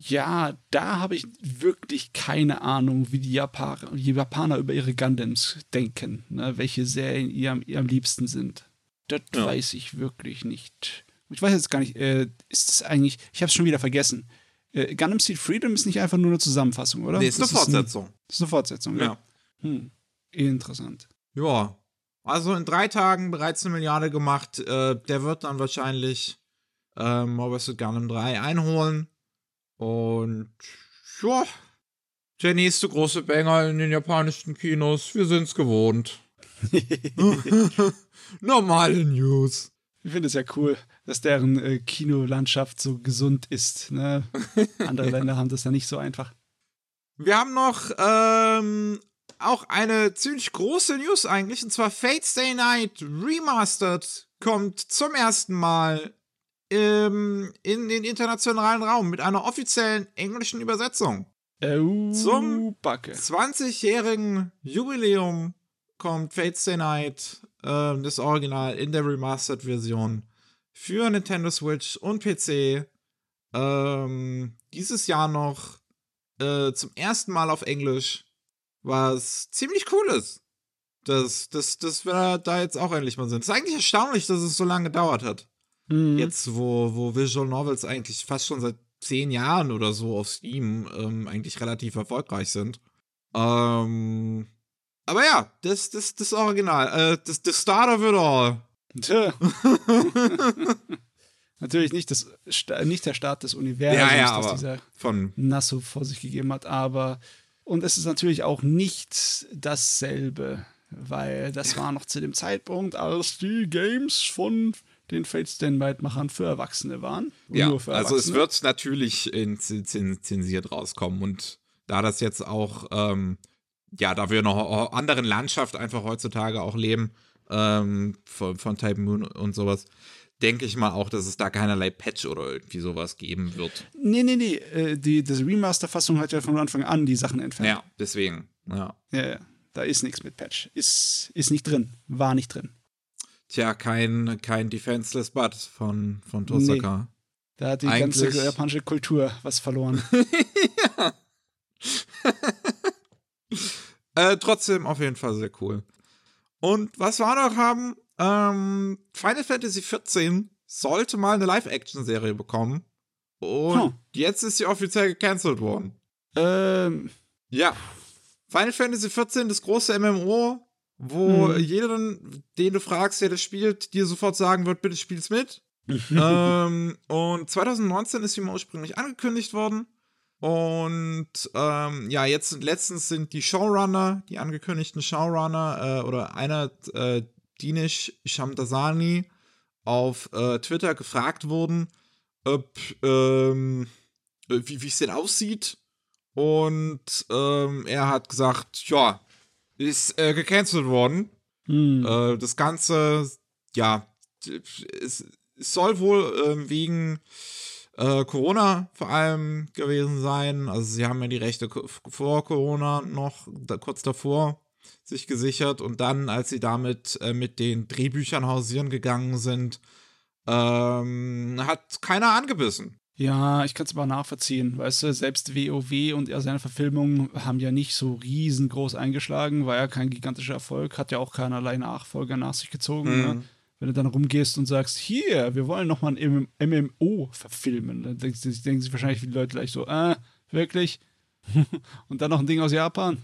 Ja, da habe ich wirklich keine Ahnung, wie die Japaner, die Japaner über ihre Gundams denken, ne? welche Serien ihr am, ihr am liebsten sind. Das ja. weiß ich wirklich nicht ich weiß jetzt gar nicht, äh, ist es eigentlich, ich habe es schon wieder vergessen. Äh, Gundam Seed Freedom ist nicht einfach nur eine Zusammenfassung, oder? Nee, ist eine Fortsetzung. Ein, ist eine Fortsetzung, ja. ja. Hm. Interessant. Ja. Also in drei Tagen bereits eine Milliarde gemacht. Äh, der wird dann wahrscheinlich äh, Mobile Suit Gundam 3 einholen. Und ja, der nächste große Banger in den japanischen Kinos. Wir sind's gewohnt. Normale News. Ich finde es ja cool, dass deren äh, Kinolandschaft so gesund ist. Ne? Andere Länder haben das ja nicht so einfach. Wir haben noch ähm, auch eine ziemlich große News eigentlich, und zwar Fate Stay Night Remastered kommt zum ersten Mal ähm, in den internationalen Raum mit einer offiziellen englischen Übersetzung. Oh, Zum Backe. 20-jährigen Jubiläum kommt Fate Stay Night, äh, das Original in der Remastered-Version für Nintendo Switch und PC. Ähm, dieses Jahr noch äh, zum ersten Mal auf Englisch, was ziemlich cool ist. Dass, dass, dass wir da jetzt auch endlich mal sind. Es ist eigentlich erstaunlich, dass es so lange gedauert hat. Mhm. Jetzt, wo, wo Visual Novels eigentlich fast schon seit zehn Jahren oder so auf Steam ähm, eigentlich relativ erfolgreich sind. Ähm, aber ja, das, das, das Original. Äh, das, das Start of it all. Tja. Natürlich nicht, das, nicht der Start des Universums, Ja, ja, das dieser von. Nasso vor sich gegeben hat, aber und es ist natürlich auch nicht dasselbe, weil das war noch zu dem Zeitpunkt, als die Games von den Fate Stay Night-Machern für Erwachsene waren. Ja, für also es Erwachsene. wird natürlich zensiert rauskommen und da das jetzt auch, ähm, ja, da wir in einer anderen Landschaft einfach heutzutage auch leben, ähm, von, von Type Moon und sowas, denke ich mal auch, dass es da keinerlei Patch oder irgendwie sowas geben wird. Nee, nee, nee. äh, Die, diese Remaster-Fassung hat ja von Anfang an die Sachen entfernt. Ja, deswegen, ja. Ja, ja. Da ist nichts mit Patch. Ist, ist nicht drin. War nicht drin. Tja, kein, kein Defenseless Butt von, von Tosaka. Da hat die Eigentlich- ganze japanische Kultur was verloren. Äh, trotzdem auf jeden Fall sehr cool. Und was wir noch haben, ähm, Final Fantasy XIV sollte mal eine Live-Action-Serie bekommen. Und Hm. jetzt ist sie offiziell gecancelt worden. ähm, Ja. Final Fantasy XIV, das große MMO, wo Mhm. jeden, den du fragst, der das spielt, dir sofort sagen wird, bitte spiel's mit. ähm, und 2019 ist sie mal ursprünglich angekündigt worden. Und ähm, ja, jetzt letztens sind die Showrunner, die angekündigten Showrunner, äh, oder einer, äh, Dinesh Shamdasani, auf äh, Twitter gefragt worden, ob, ähm, äh, wie es denn aussieht. Und ähm, er hat gesagt, ja, ist äh, gecancelt worden. hm. Äh, das Ganze, ja, es, es soll wohl ähm, wegen äh, Corona vor allem gewesen sein. Also sie haben ja die Rechte vor Corona noch da, kurz davor sich gesichert und dann, als sie damit äh, mit den Drehbüchern hausieren gegangen sind, ähm, hat keiner angebissen. Ja, ich kann es aber nachvollziehen. Weißt du, selbst WoW und er seine Verfilmungen haben ja nicht so riesengroß eingeschlagen, war ja kein gigantischer Erfolg, hat ja auch keinerlei Nachfolger nach sich gezogen. Mhm. Ne? Wenn du dann rumgehst und sagst, hier, wir wollen noch mal ein MM MMO verfilmen, dann denken, sich- denken sich wahrscheinlich viele Leute gleich so, äh, wirklich? und dann noch ein Ding aus Japan?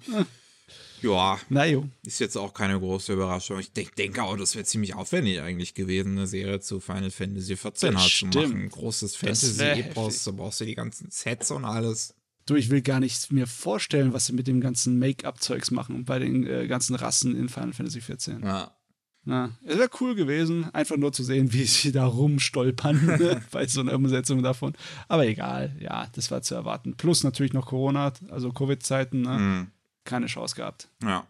Ja, na jo. Ist jetzt auch keine große Überraschung. Ich denk, denke auch, das wäre ziemlich aufwendig eigentlich gewesen, eine Serie zu Final Fantasy 14 Das halt zu machen. Ein großes Fantasy-Epos, da brauchst du die ganzen Sets und alles. Du, ich will gar nicht mir vorstellen, was sie mit dem ganzen Make-up-Zeugs machen bei den äh, ganzen Rassen in Final Fantasy 14. Ja. Ja, es wäre cool gewesen, einfach nur zu sehen, wie sie da rumstolpern ne, bei so einer Umsetzung davon. Aber egal, ja, das war zu erwarten. Plus natürlich noch Corona, also Covid-Zeiten, ne? Mhm. keine Chance gehabt. ja.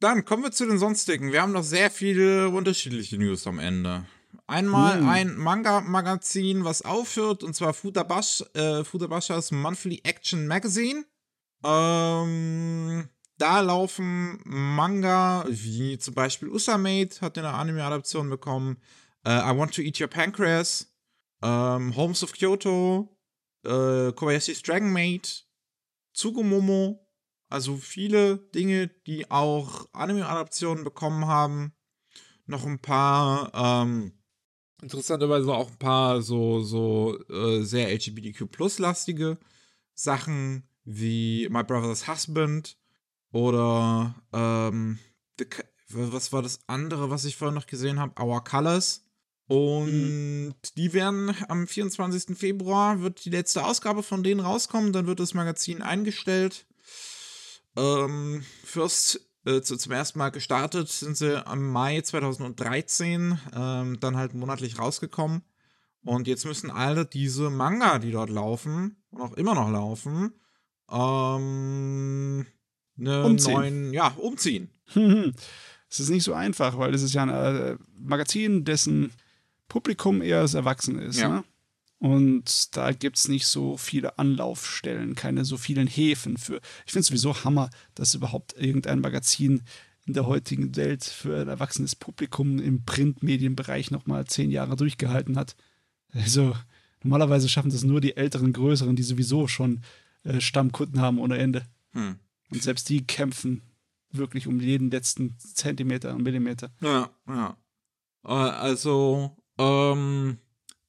Dann kommen wir zu den sonstigen. Wir haben noch sehr viele unterschiedliche News am Ende. Einmal Hm. ein Manga-Magazin, was aufhört, und zwar Futabash, äh, Futabashas Monthly Action Magazine. Ähm, da laufen Manga, wie zum Beispiel Usamate hat eine Anime-Adaption bekommen. Äh, I Want to Eat Your Pancreas. Ähm, Homes of Kyoto. Äh, Kobayashi's Dragon Maid. Tsugumomo. Also viele Dinge, die auch Anime-Adaptionen bekommen haben. Noch ein paar, ähm, interessanterweise auch ein paar so, so äh, sehr LGBTQ-Plus-lastige Sachen wie My Brother's Husband, Oder ähm, was war das andere, was ich vorhin noch gesehen habe? Our Colors. Und mhm. die werden am 24. Februar wird die letzte Ausgabe von denen rauskommen. Dann wird das Magazin eingestellt. Ähm, First äh, zu, zum ersten Mal gestartet sind sie am Mai 2013, ähm, dann halt monatlich rausgekommen. Und jetzt müssen alle diese Manga, die dort laufen und auch immer noch laufen, ähm, ne umziehen. neuen, ja, umziehen. Es ist nicht so einfach, weil es ist ja ein äh, Magazin, dessen Publikum eher das Erwachsene ist. Ja. Ne? Und da gibt es nicht so viele Anlaufstellen, keine so vielen Häfen für. Ich finde es sowieso Hammer, dass überhaupt irgendein Magazin in der heutigen Welt für ein erwachsenes Publikum im Printmedienbereich nochmal zehn Jahre durchgehalten hat. Also normalerweise schaffen das nur die älteren, größeren, die sowieso schon äh, Stammkunden haben ohne Ende. Hm. Und selbst die kämpfen wirklich um jeden letzten Zentimeter und Millimeter. Ja, ja. Äh, also, ähm,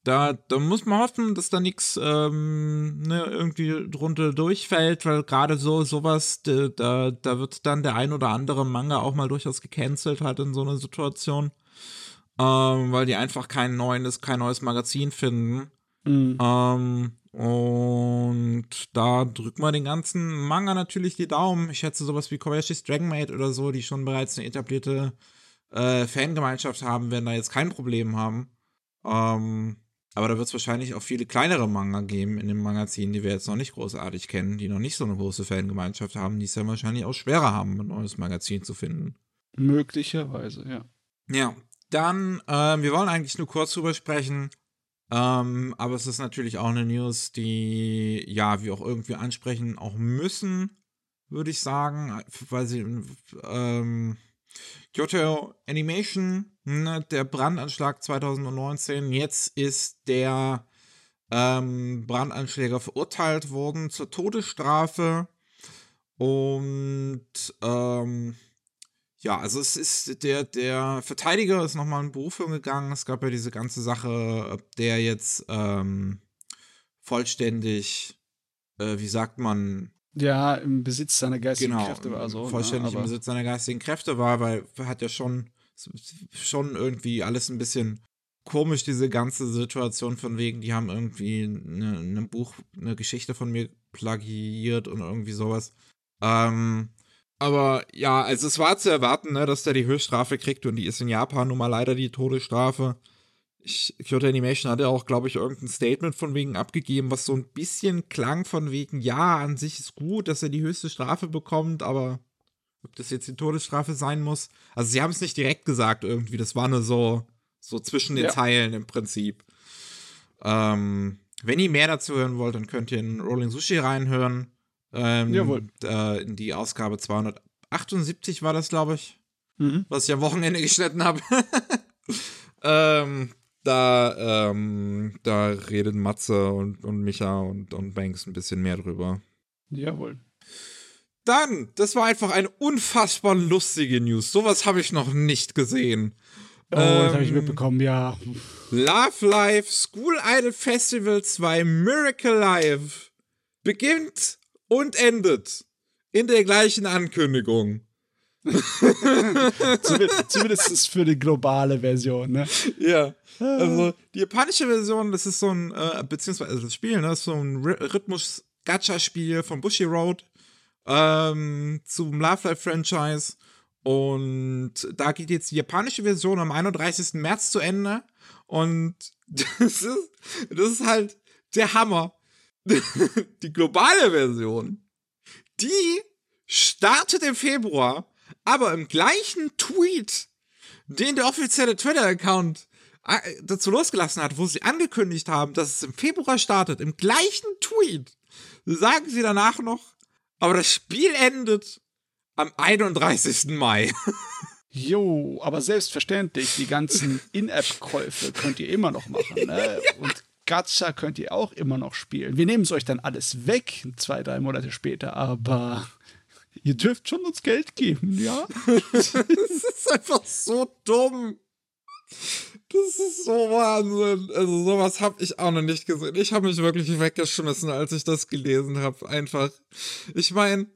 da, da muss man hoffen, dass da nichts ähm, ne, irgendwie drunter durchfällt, weil gerade so sowas, da, da wird dann der ein oder andere Manga auch mal durchaus gecancelt halt in so einer Situation, ähm, weil die einfach kein neues, kein neues Magazin finden. Mhm. Ähm, und da drückt man den ganzen Manga natürlich die Daumen. Ich schätze sowas wie Kobayashi's Dragon Maid oder so, die schon bereits eine etablierte äh, Fangemeinschaft haben, werden da jetzt kein Problem haben. Ähm, aber da wird es wahrscheinlich auch viele kleinere Manga geben in dem Magazin, die wir jetzt noch nicht großartig kennen, die noch nicht so eine große Fangemeinschaft haben, die es dann wahrscheinlich auch schwerer haben, ein neues Magazin zu finden. Möglicherweise, ja. Ja, dann, äh, wir wollen eigentlich nur kurz drüber sprechen, ähm, aber es ist natürlich auch eine News, die, ja, wir auch irgendwie ansprechen, auch müssen, würde ich sagen, weil sie, ähm, Kyoto Animation, ne, der Brandanschlag 2019. Jetzt ist der ähm, Brandanschläger verurteilt worden zur Todesstrafe. Und ähm, ja, also es ist der, der Verteidiger ist nochmal in Berufung gegangen. Es gab ja diese ganze Sache, ob der jetzt ähm, vollständig, äh, wie sagt man, ja, im Besitz seiner geistigen genau, Kräfte war. So, ne, vollständig ne, im Besitz seiner geistigen Kräfte war, weil er hat ja schon, schon irgendwie alles ein bisschen komisch, diese ganze Situation von wegen, die haben irgendwie ein ne Buch, eine Geschichte von mir plagiiert und irgendwie sowas. Ähm, aber ja, also es war zu erwarten, ne, dass der die Höchststrafe kriegt und die ist in Japan nun mal leider die Todesstrafe ich, Kyoto Animation hatte auch, glaube ich, irgendein Statement von wegen abgegeben, was so ein bisschen klang von wegen, ja, an sich ist gut, dass er die höchste Strafe bekommt, aber ob das jetzt die Todesstrafe sein muss. Also sie haben es nicht direkt gesagt irgendwie, das war nur so, so zwischen den ja. Zeilen im Prinzip. Ähm, wenn ihr mehr dazu hören wollt, dann könnt ihr in Rolling Sushi reinhören. Ähm, Jawohl. Äh, in die Ausgabe 278 war das, glaube ich. Mhm. Was ich am Wochenende geschnitten habe. ähm, da, ähm, da redet Matze und, und Micha und, und Banks ein bisschen mehr drüber. Jawohl. Dann, das war einfach eine unfassbar lustige News. Sowas habe ich noch nicht gesehen. Oh, ähm, das habe ich mitbekommen, ja. Love Life School Idol Festival 2 Miracle Live beginnt und endet in der gleichen Ankündigung. Zumindest für die globale Version, ne? Ja. Also die japanische Version, das ist so ein, äh, beziehungsweise das Spiel, ne, ist so ein Rhythmus-Gacha-Spiel von Bushi Road ähm, zum Love Life Franchise. Und da geht jetzt die japanische Version am 31. März zu Ende. Und das ist, das ist halt der Hammer. die globale Version, die startet im Februar aber im gleichen Tweet, den der offizielle Twitter-Account äh, dazu losgelassen hat, wo sie angekündigt haben, dass es im Februar startet, im gleichen Tweet, sagen sie danach noch, aber das Spiel endet am 31. Mai. Jo, aber selbstverständlich, die ganzen In-App-Käufe könnt ihr immer noch machen. Ne? Und Gacha könnt ihr auch immer noch spielen. Wir nehmen es euch dann alles weg, zwei, drei Monate später, aber ihr dürft schon uns Geld geben, ja? das ist einfach so dumm. Das ist so Wahnsinn. Also sowas habe ich auch noch nicht gesehen. Ich habe mich wirklich weggeschmissen, als ich das gelesen habe. Einfach. Ich meine,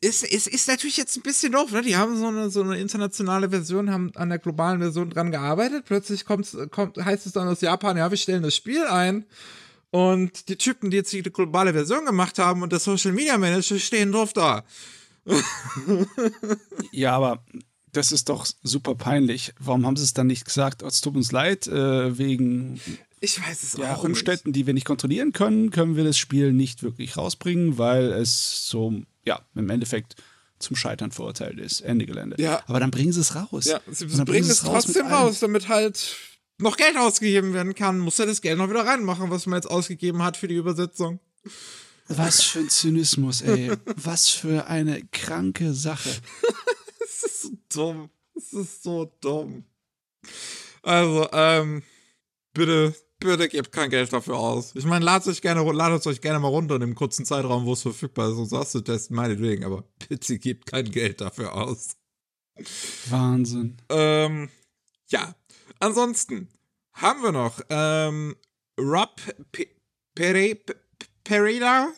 ist, ist, ist natürlich jetzt ein bisschen doof, ne? Die haben so eine, so eine internationale Version, haben an der globalen Version dran gearbeitet. Plötzlich kommt, kommt, heißt es dann aus Japan, ja, wir stellen das Spiel ein. Und die Typen, die jetzt die globale Version gemacht haben und der Social Media Manager stehen drauf da. ja, aber das ist doch super peinlich. Warum haben sie es dann nicht gesagt? Es tut uns leid, äh, wegen ich weiß es ja, auch Umständen, nicht. die wir nicht kontrollieren können, können wir das Spiel nicht wirklich rausbringen, weil es so, ja, im Endeffekt zum Scheitern verurteilt ist. Ende Gelände. Ja. Aber dann bringen sie es raus. Ja, sie bringen es trotzdem raus, damit halt noch Geld ausgegeben werden kann. Muss er das Geld noch wieder reinmachen, was man jetzt ausgegeben hat für die Übersetzung. Was für ein Zynismus, ey. was für eine kranke Sache. Es ist so dumm. Es ist so dumm. Also, ähm, bitte bitte gebt kein Geld dafür aus. Ich meine, ladet euch gerne, ladet euch gerne mal runter in dem kurzen Zeitraum, wo es verfügbar ist, um das zu testen, meinetwegen, aber bitte gebt kein Geld dafür aus. Wahnsinn. Ähm, ja. Ansonsten haben wir noch ähm, Rob Pereira?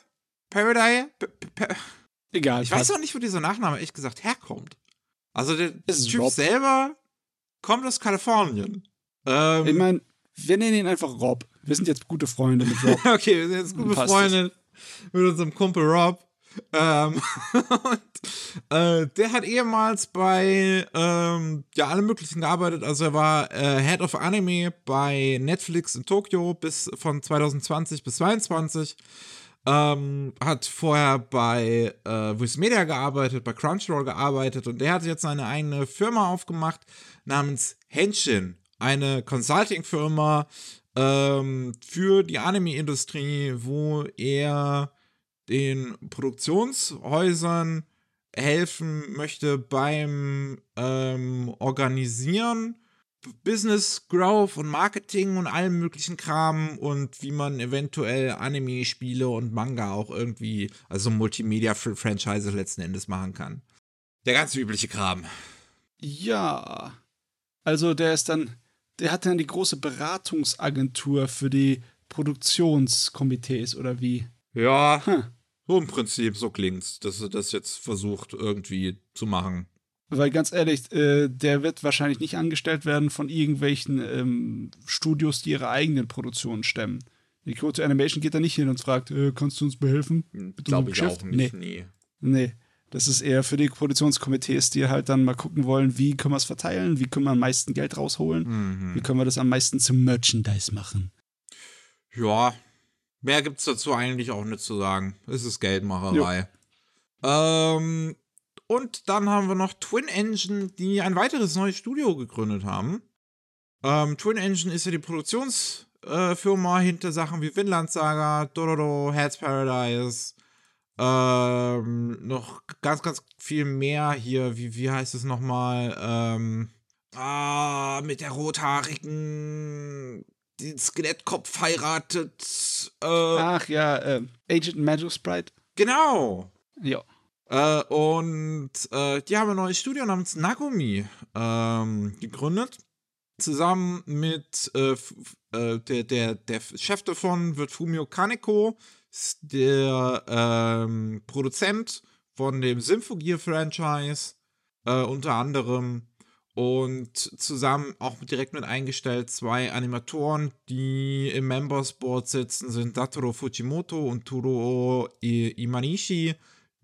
Pereira? Egal. Ich weiß auch nicht, wo dieser Nachname echt gesagt herkommt. Also der, der Typ Rob. selber kommt aus Kalifornien. Ähm, ich meine, wir nennen ihn einfach Rob. Wir sind jetzt gute Freunde mit Rob. okay, wir sind jetzt gute Freunde mit unserem Kumpel Rob. Ähm, und, äh, der hat ehemals bei ähm, ja alle möglichen gearbeitet. Also er war äh, Head of Anime bei Netflix in Tokio bis von 2020 bis 2022. Ähm, hat vorher bei äh, Viz Media gearbeitet, bei Crunchyroll gearbeitet und der hat jetzt seine eigene Firma aufgemacht namens Henshin eine Consulting-Firma ähm, für die Anime-Industrie, wo er den Produktionshäusern helfen möchte beim ähm, Organisieren, Business Growth und Marketing und allem möglichen Kram und wie man eventuell Anime-Spiele und Manga auch irgendwie, also Multimedia-Franchise letzten Endes machen kann. Der ganz übliche Kram. Ja. Also der ist dann der hat dann die große Beratungsagentur für die Produktionskomitees oder wie? Ja, hm. so im Prinzip, so klingt's, dass er das jetzt versucht irgendwie zu machen. Weil ganz ehrlich, äh, der wird wahrscheinlich nicht angestellt werden von irgendwelchen ähm, Studios, die ihre eigenen Produktionen stemmen. Die Kyoto Animation geht da nicht hin und fragt, äh, kannst du uns behelfen? Glaube ich auch nicht, nee. Nee. nee. Das ist eher für die Produktionskomitees, die halt dann mal gucken wollen, wie können wir es verteilen, wie können wir am meisten Geld rausholen, mhm. wie können wir das am meisten zum Merchandise machen. Ja, mehr gibt es dazu eigentlich auch nicht zu sagen. Es ist Geldmacherei. Ähm, und dann haben wir noch Twin Engine, die ein weiteres neues Studio gegründet haben. Ähm, Twin Engine ist ja die Produktionsfirma äh, hinter Sachen wie Vinland Saga, Dororo, Heads Paradise, ähm, noch ganz, ganz viel mehr hier. Wie, wie heißt es nochmal? Ähm, ah, mit der rothaarigen, den Skelettkopf heiratet. Äh, Ach ja, äh, Agent Magic Sprite. Genau. Ja. Äh, und äh, die haben ein neues Studio namens Nagomi ähm, gegründet. Zusammen mit äh, äh, der, der, der Chef davon wird Fumio Kaneko der ähm, Produzent von dem Symphogear-Franchise, äh, unter anderem. Und zusammen auch direkt mit eingestellt zwei Animatoren, die im Members Board sitzen, sind Datoro Fujimoto und Turo Imanishi,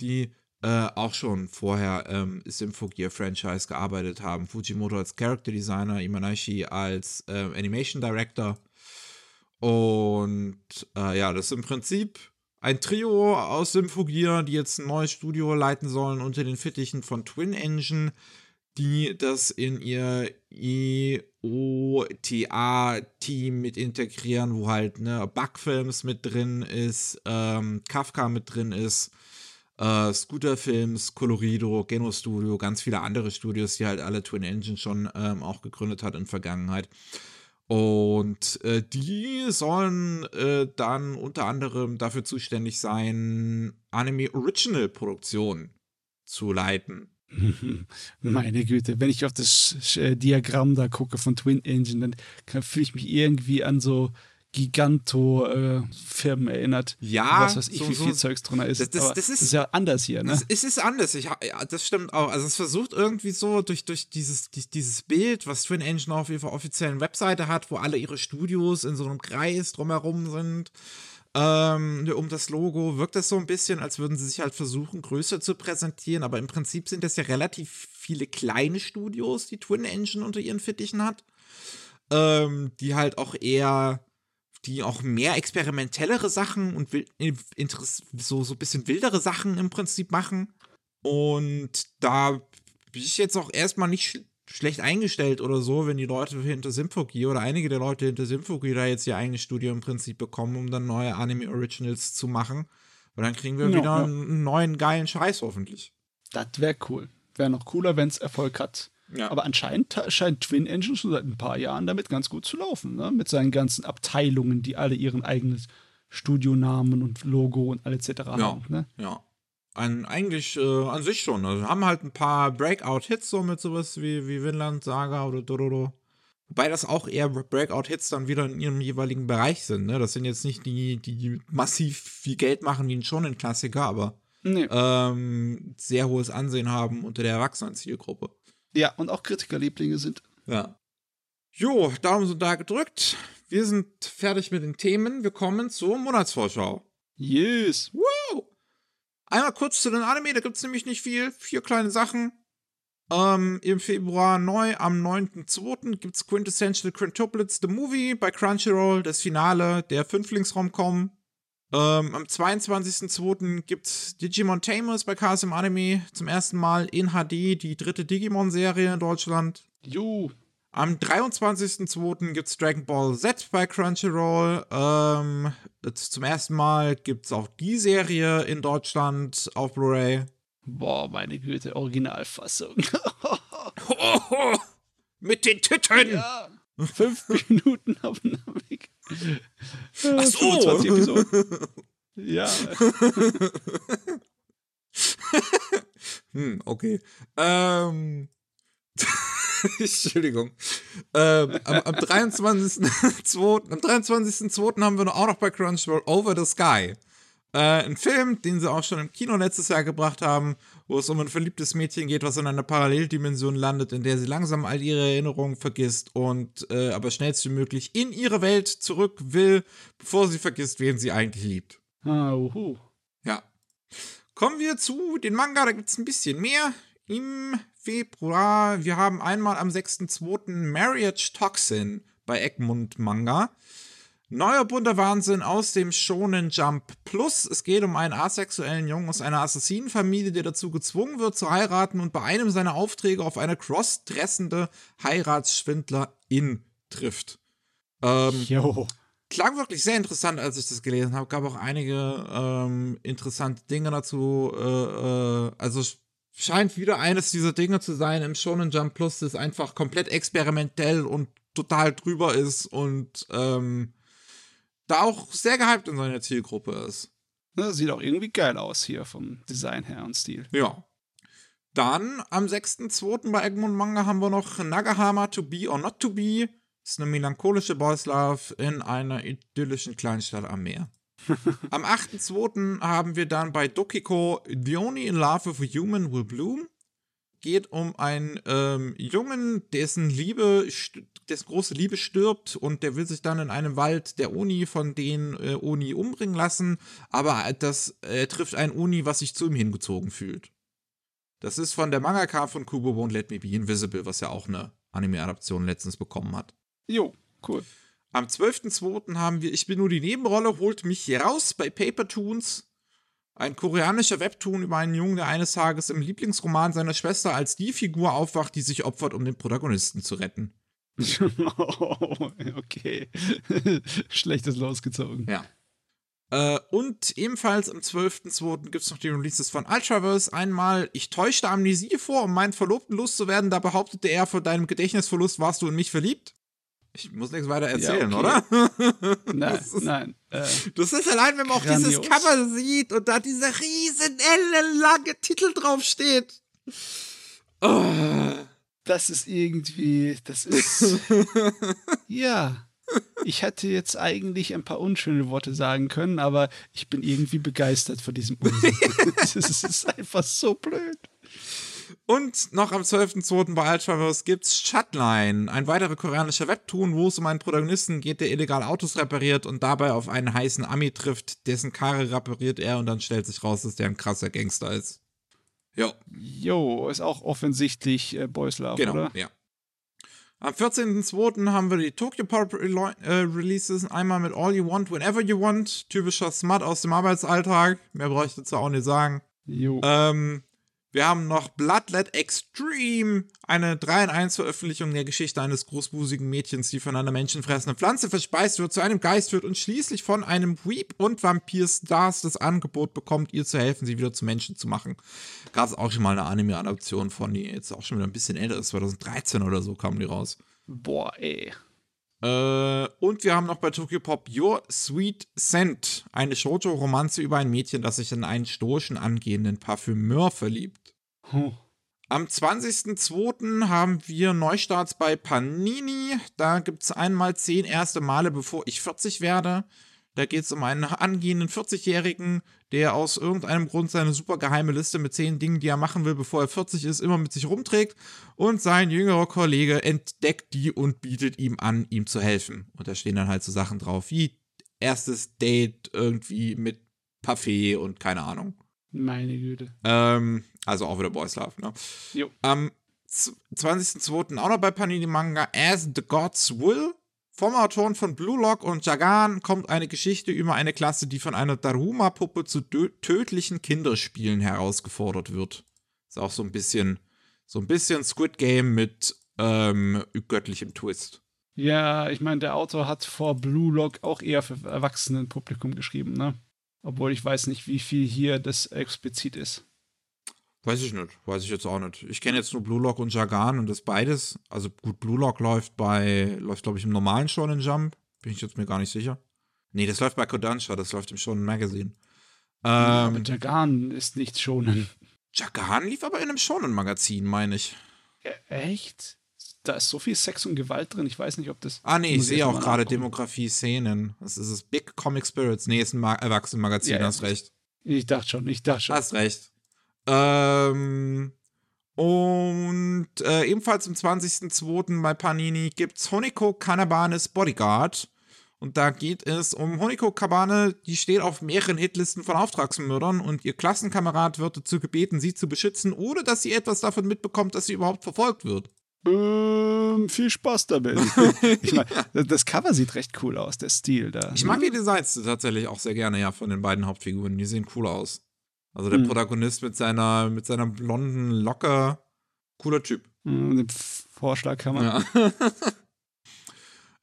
die äh, auch schon vorher ähm, Symphogear Franchise gearbeitet haben. Fujimoto als Character Designer, Imanishi als äh, Animation Director. Und äh, ja, das ist im Prinzip ein Trio aus Symphogear, die jetzt ein neues Studio leiten sollen unter den Fittichen von Twin Engine, die das in ihr EOTA-Team mit integrieren, wo halt ne, Bugfilms mit drin ist, ähm, Kafka mit drin ist, äh, Scooter Films, Colorido, Geno Studio, ganz viele andere Studios, die halt alle Twin Engine schon ähm, auch gegründet hat in Vergangenheit. Und äh, die sollen äh, dann unter anderem dafür zuständig sein, Anime Original Produktion zu leiten. Meine Güte, wenn ich auf das äh, Diagramm da gucke von Twin Engine, dann fühle ich mich irgendwie an so Giganto-Firmen äh, erinnert. Ja. Was weiß ich, so, wie viel so, Zeugs drin ist. Das, das, das, ist. das, ist. ja anders hier, ne? Es ist anders. Ich, ja, das stimmt auch. Also es versucht irgendwie so durch, durch dieses, dieses Bild, was Twin Engine auf ihrer offiziellen Webseite hat, wo alle ihre Studios in so einem Kreis drumherum sind. Ähm, um das Logo wirkt das so ein bisschen, als würden sie sich halt versuchen, größer zu präsentieren, aber im Prinzip sind das ja relativ viele kleine Studios, die Twin Engine unter ihren Fittichen hat ähm, die halt auch eher, die auch mehr experimentellere Sachen und so, so ein bisschen wildere Sachen im Prinzip machen. Und da bin ich jetzt auch erstmal nicht sch schlecht eingestellt oder so, wenn die Leute hinter Symphogie oder einige der Leute hinter Symphogie da jetzt ihr eigenes Studio im Prinzip bekommen, um dann neue Anime Originals zu machen. Und dann kriegen wir ja, wieder ja. einen neuen geilen Scheiß hoffentlich. Das wäre cool. Wäre noch cooler, wenn es Erfolg hat. Ja. Aber anscheinend scheint Twin Engine schon seit ein paar Jahren damit ganz gut zu laufen, ne? mit seinen ganzen Abteilungen, die alle ihren eigenen Studionamen und Logo und alles etc. Ja, haben. Ne? Ja. An, eigentlich äh, an sich schon. Also haben halt ein paar Breakout-Hits so mit sowas wie, wie Vinland Saga oder Dororo. Wobei das auch eher Breakout-Hits dann wieder in ihrem jeweiligen Bereich sind. Ne? Das sind jetzt nicht die, die massiv viel Geld machen wie ein Shonen-Klassiker, aber nee. ähm, sehr hohes Ansehen haben unter der Erwachsenen-Zielgruppe. Ja, und auch Kritikerlieblinge sind. Ja. Jo, Daumen sind da gedrückt. Wir sind fertig mit den Themen. Wir kommen zur Monatsvorschau. Yes. Wow. Einmal kurz zu den Anime, da gibt es nämlich nicht viel. Vier kleine Sachen. Ähm, Im Februar neu, am 9.2. gibt es Quintessential Quintuplets The Movie bei Crunchyroll, das Finale der Fünflings-Romcom. Ähm, am 22.02. gibt's Digimon Tamers bei KSM Anime zum ersten Mal in HD, die dritte Digimon-Serie in Deutschland. Juhu. Am 23.02. gibt's Dragon Ball Z bei Crunchyroll. Ähm, zum ersten Mal gibt's auch die Serie in Deutschland auf Blu-ray. Boah, meine Güte, Originalfassung. Mit den Titten! Ja. Fünf Minuten auf Namek. Ach so. ja. hm, okay. Ähm. Entschuldigung. Ähm, am, am 23.02. Am 23.02. haben wir auch noch bei Crunchyroll Over the Sky. Äh, ein Film, den sie auch schon im Kino letztes Jahr gebracht haben, wo es um ein verliebtes Mädchen geht, was in einer Paralleldimension landet, in der sie langsam all ihre Erinnerungen vergisst und äh, aber schnellstmöglich in ihre Welt zurück will, bevor sie vergisst, wen sie eigentlich liebt. Ah, uhu. Ja. Kommen wir zu den Manga, da gibt es ein bisschen mehr. Im Februar, wir haben einmal am 6.2. Marriage Toxin bei Egmont Manga. Neuer bunter Wahnsinn aus dem Shonen Jump Plus. Es geht um einen asexuellen Jungen aus einer Assassinenfamilie, der dazu gezwungen wird zu heiraten und bei einem seiner Aufträge auf eine crossdressende Heiratsschwindlerin trifft. Ähm, jo. Klang wirklich sehr interessant, als ich das gelesen habe. Gab auch einige ähm, interessante Dinge dazu. Äh, äh, also scheint wieder eines dieser Dinge zu sein im Shonen Jump Plus, das einfach komplett experimentell und total drüber ist und ähm, da auch sehr gehypt in seiner Zielgruppe ist. Das sieht auch irgendwie geil aus hier vom Design her und Stil. Ja. Dann am 6.2. bei Egmont Manga haben wir noch Nagahama To Be or Not To Be. Das ist eine melancholische Boys Love in einer idyllischen Kleinstadt am Meer. am 8.2. haben wir dann bei Dokiko The Only in Love with a Human Will Bloom geht um einen ähm, Jungen, dessen Liebe, dessen große Liebe stirbt und der will sich dann in einem Wald der Uni von den äh, Uni umbringen lassen, aber das äh, trifft ein Uni, was sich zu ihm hingezogen fühlt. Das ist von der Mangaka von Kubo Won't Let Me Be Invisible, was ja auch eine Anime-Adaption letztens bekommen hat. Jo, cool. Am 12.02. haben wir Ich bin nur die Nebenrolle, holt mich hier raus bei Paper Toons. Ein koreanischer Webtoon über einen Jungen, der eines Tages im Lieblingsroman seiner Schwester als die Figur aufwacht, die sich opfert, um den Protagonisten zu retten. oh, okay. Schlechtes losgezogen. Ja. Äh, und ebenfalls am 12.02. gibt es noch die Releases von Ultraverse. Einmal, ich täuschte Amnesie vor, um meinen Verlobten loszuwerden. Da behauptete er, vor deinem Gedächtnisverlust warst du in mich verliebt. Ich muss nichts weiter erzählen, ja, okay. oder? Nein, nein. Äh, das ist allein, wenn man grandios. auch dieses Cover sieht und da dieser riesen ellenlange Titel draufsteht. Oh. Das ist irgendwie, das ist, ja. ich hätte jetzt eigentlich ein paar unschöne Worte sagen können, aber ich bin irgendwie begeistert von diesem Unsinn. Es ist einfach so blöd. Und noch am 12.02. bei Ultraverse gibt's Shutline, ein weiterer koreanischer Webtoon, wo es um einen Protagonisten geht, der illegal Autos repariert und dabei auf einen heißen Ami trifft, dessen Karre repariert er und dann stellt sich raus, dass der ein krasser Gangster ist. Jo. Jo, ist auch offensichtlich äh, Love, genau, oder? ja. Am 14.02. haben wir die Tokyo Pop äh, Releases. Einmal mit All You Want, Whenever You Want. Typischer Smut aus dem Arbeitsalltag. Mehr brauche ich dazu auch nicht sagen. Jo. Ähm, wir haben noch Bloodlet Extreme, eine 3 in 1 Veröffentlichung der Geschichte eines großbusigen Mädchens, die von einer menschenfressenden Pflanze verspeist wird, zu einem Geist wird und schließlich von einem Weep und Vampir-Stars das Angebot bekommt, ihr zu helfen, sie wieder zu Menschen zu machen. Gab es auch schon mal eine Anime-Adaption von, die jetzt auch schon wieder ein bisschen älter ist, 2013 oder so kam die raus. Boah, ey. Äh, und wir haben noch bei Tokyo Pop Your Sweet Scent, eine Shoujo-Romanze über ein Mädchen, das sich in einen stoischen angehenden Parfümeur verliebt. Huh. Am 20.02. haben wir Neustarts bei Panini. Da gibt es einmal zehn erste Male, bevor ich 40 werde. Da geht es um einen angehenden 40-Jährigen, der aus irgendeinem Grund seine super geheime Liste mit zehn Dingen, die er machen will, bevor er 40 ist, immer mit sich rumträgt. Und sein jüngerer Kollege entdeckt die und bietet ihm an, ihm zu helfen. Und da stehen dann halt so Sachen drauf wie erstes Date irgendwie mit Parfait und keine Ahnung. Meine Güte. Ähm, also auch wieder Boys Love, ne? Jo. Am 20.02. auch noch bei Panini Manga As the Gods Will vom Autoren von Blue Lock und Jagan kommt eine Geschichte über eine Klasse, die von einer Daruma-Puppe zu tödlichen Kinderspielen herausgefordert wird. Ist auch so ein bisschen, so ein bisschen Squid Game mit ähm, göttlichem Twist. Ja, ich meine, der Autor hat vor Blue Lock auch eher für Erwachsenenpublikum geschrieben, ne? Obwohl ich weiß nicht, wie viel hier das explizit ist. Weiß ich nicht, weiß ich jetzt auch nicht. Ich kenne jetzt nur Blue Lock und Jagan und das beides. Also gut, Blue Lock läuft bei, läuft glaube ich im normalen Shonen Jump. Bin ich jetzt mir gar nicht sicher. Nee, das läuft bei Kodansha, das läuft im Shonen Magazine. Ähm, ja, aber Jagan ist nicht Shonen. Jagan lief aber in einem Shonen Magazin, meine ich. Ja, echt? Da ist so viel Sex und Gewalt drin, ich weiß nicht, ob das. Ah, nee, ich sehe auch gerade Demografie-Szenen. Das ist das Big Comic Spirits. Nee, ist ein Erwachsenenmagazin, ja, hast recht. Ich dachte schon, ich dachte schon. Hast recht. Ähm, und äh, ebenfalls am 20.02. bei Panini gibt es Honiko Kanabanes Bodyguard. Und da geht es um Honiko Kabane, die steht auf mehreren Hitlisten von Auftragsmördern und ihr Klassenkamerad wird dazu gebeten, sie zu beschützen, ohne dass sie etwas davon mitbekommt, dass sie überhaupt verfolgt wird. Ähm, viel Spaß damit. ich mein, das Cover sieht recht cool aus, der Stil da. Ich mag die Designs tatsächlich auch sehr gerne, ja, von den beiden Hauptfiguren. Die sehen cool aus. Also der mhm. Protagonist mit seiner, mit seiner blonden Locke, cooler Typ. Mhm, den Vorschlaghammer. Ja.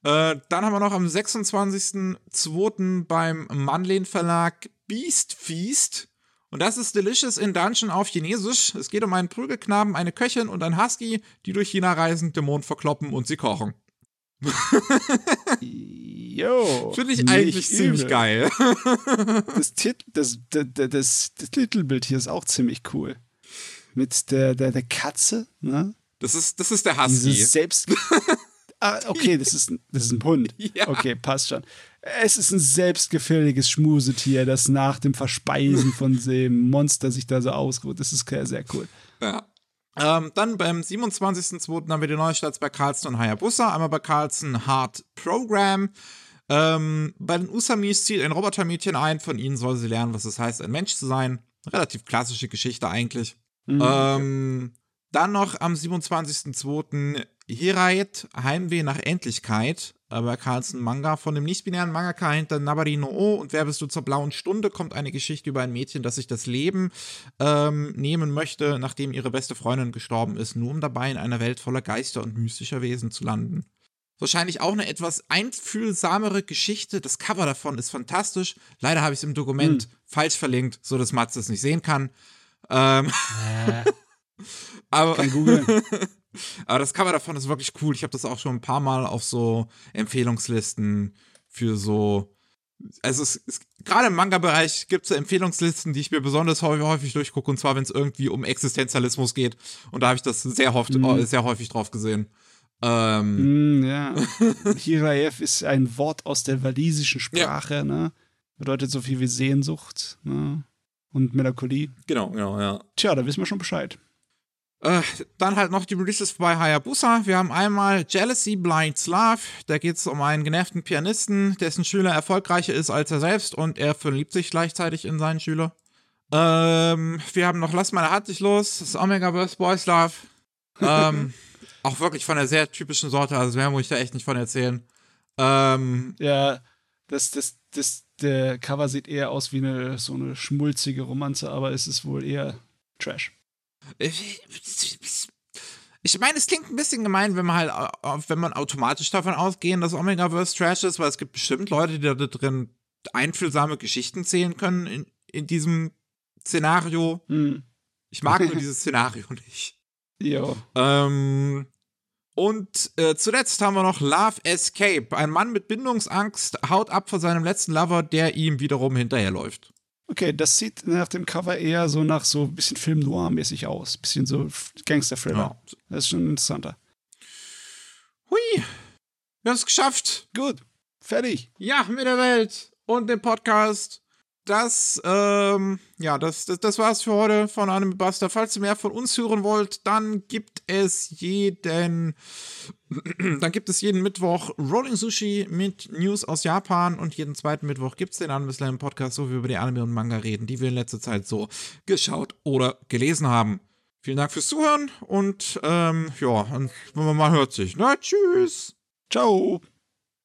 äh, dann haben wir noch am 26.02. beim Manlin Verlag Beast Feast. Und das ist Delicious in Dungeon auf Chinesisch. Es geht um einen Prügelknaben, eine Köchin und ein Husky, die durch China reisen, Dämonen verkloppen und sie kochen. Jo. Finde ich eigentlich ziemlich übel. geil. das, Tit das, das, das, das Titelbild hier ist auch ziemlich cool. Mit der, der, der Katze, ne? Das ist, das ist der Husky. Dieses selbst. ah, okay, das ist, das ist ein Hund. Ja. Okay, passt schon. Es ist ein selbstgefälliges Schmusetier, das nach dem Verspeisen von dem Monster sich da so ausruht. Das ist sehr, sehr cool. Ja. Ähm, dann beim 27.02. haben wir die Neustarts bei Carlson und Hayabusa. Einmal bei Carlson Hard Program. Ähm, bei den Usamis zieht ein Robotermädchen ein. Von ihnen soll sie lernen, was es heißt, ein Mensch zu sein. Relativ klassische Geschichte eigentlich. Mhm. Ähm, dann noch am 27.02. Hirait, Heimweh nach Endlichkeit. Bei Carlsen Manga von dem nicht-binären Mangaka hinter Nabari no O und Wer bist du zur blauen Stunde kommt eine Geschichte über ein Mädchen, das sich das Leben ähm, nehmen möchte, nachdem ihre beste Freundin gestorben ist, nur um dabei in einer Welt voller Geister und mystischer Wesen zu landen. Wahrscheinlich auch eine etwas einfühlsamere Geschichte. Das Cover davon ist fantastisch. Leider habe ich es im Dokument hm. falsch verlinkt, so dass Mats es nicht sehen kann. Ähm, äh, aber, kann googeln. aber das Cover davon ist wirklich cool. Ich habe das auch schon ein paar Mal auf so Empfehlungslisten für so. Also es, es gerade im Manga-Bereich gibt es Empfehlungslisten, die ich mir besonders häufig, durchgucke, und zwar, wenn es irgendwie um Existenzialismus geht. Und da habe ich das sehr, oft, mhm. sehr häufig drauf gesehen. Ähm, mm, ja. Hiraev ist ein Wort aus der walisischen Sprache, ja. ne? Bedeutet so viel wie Sehnsucht, ne? Und Melancholie. Genau, genau, ja. Tja, da wissen wir schon Bescheid. Äh, dann halt noch die Releases bei Hayabusa. Wir haben einmal Jealousy Blinds Love. Da geht es um einen genervten Pianisten, dessen Schüler erfolgreicher ist als er selbst und er verliebt sich gleichzeitig in seinen Schüler. Ähm, wir haben noch Lass meine Hand dich los, das Omegaverse Boys Love. Ähm, auch wirklich von der sehr typischen Sorte, also mehr muss ich da echt nicht von erzählen. Ähm, ja, das, das, das, der Cover sieht eher aus wie eine so eine schmulzige Romanze, aber es ist wohl eher Trash. Ich meine, es klingt ein bisschen gemein, wenn man halt, wenn man automatisch davon ausgehen, dass Omegaverse Trash ist, weil es gibt bestimmt Leute, die da drin einfühlsame Geschichten zählen können in, in diesem Szenario. Hm. Ich mag nur dieses Szenario nicht. Ja. Ähm, und äh, zuletzt haben wir noch Love Escape. Ein Mann mit Bindungsangst haut ab vor seinem letzten Lover, der ihm wiederum hinterherläuft. Okay, das sieht nach dem Cover eher so nach so ein bisschen Film Noir-mäßig aus. Bisschen so Gangster-Thriller. Ja. Das ist schon interessanter. Hui. Wir haben es geschafft. Gut. Fertig. Ja, mit der Welt und dem Podcast das, ähm, ja, das, das, das war's für heute von einem Buster. Falls ihr mehr von uns hören wollt, dann gibt es jeden, dann gibt es jeden Mittwoch Rolling Sushi mit News aus Japan und jeden zweiten Mittwoch gibt es den Anime Slam Podcast, wo wir über die Anime und Manga reden, die wir in letzter Zeit so geschaut oder gelesen haben. Vielen Dank fürs Zuhören und, ähm, ja, man hört sich. Na, tschüss. Ciao.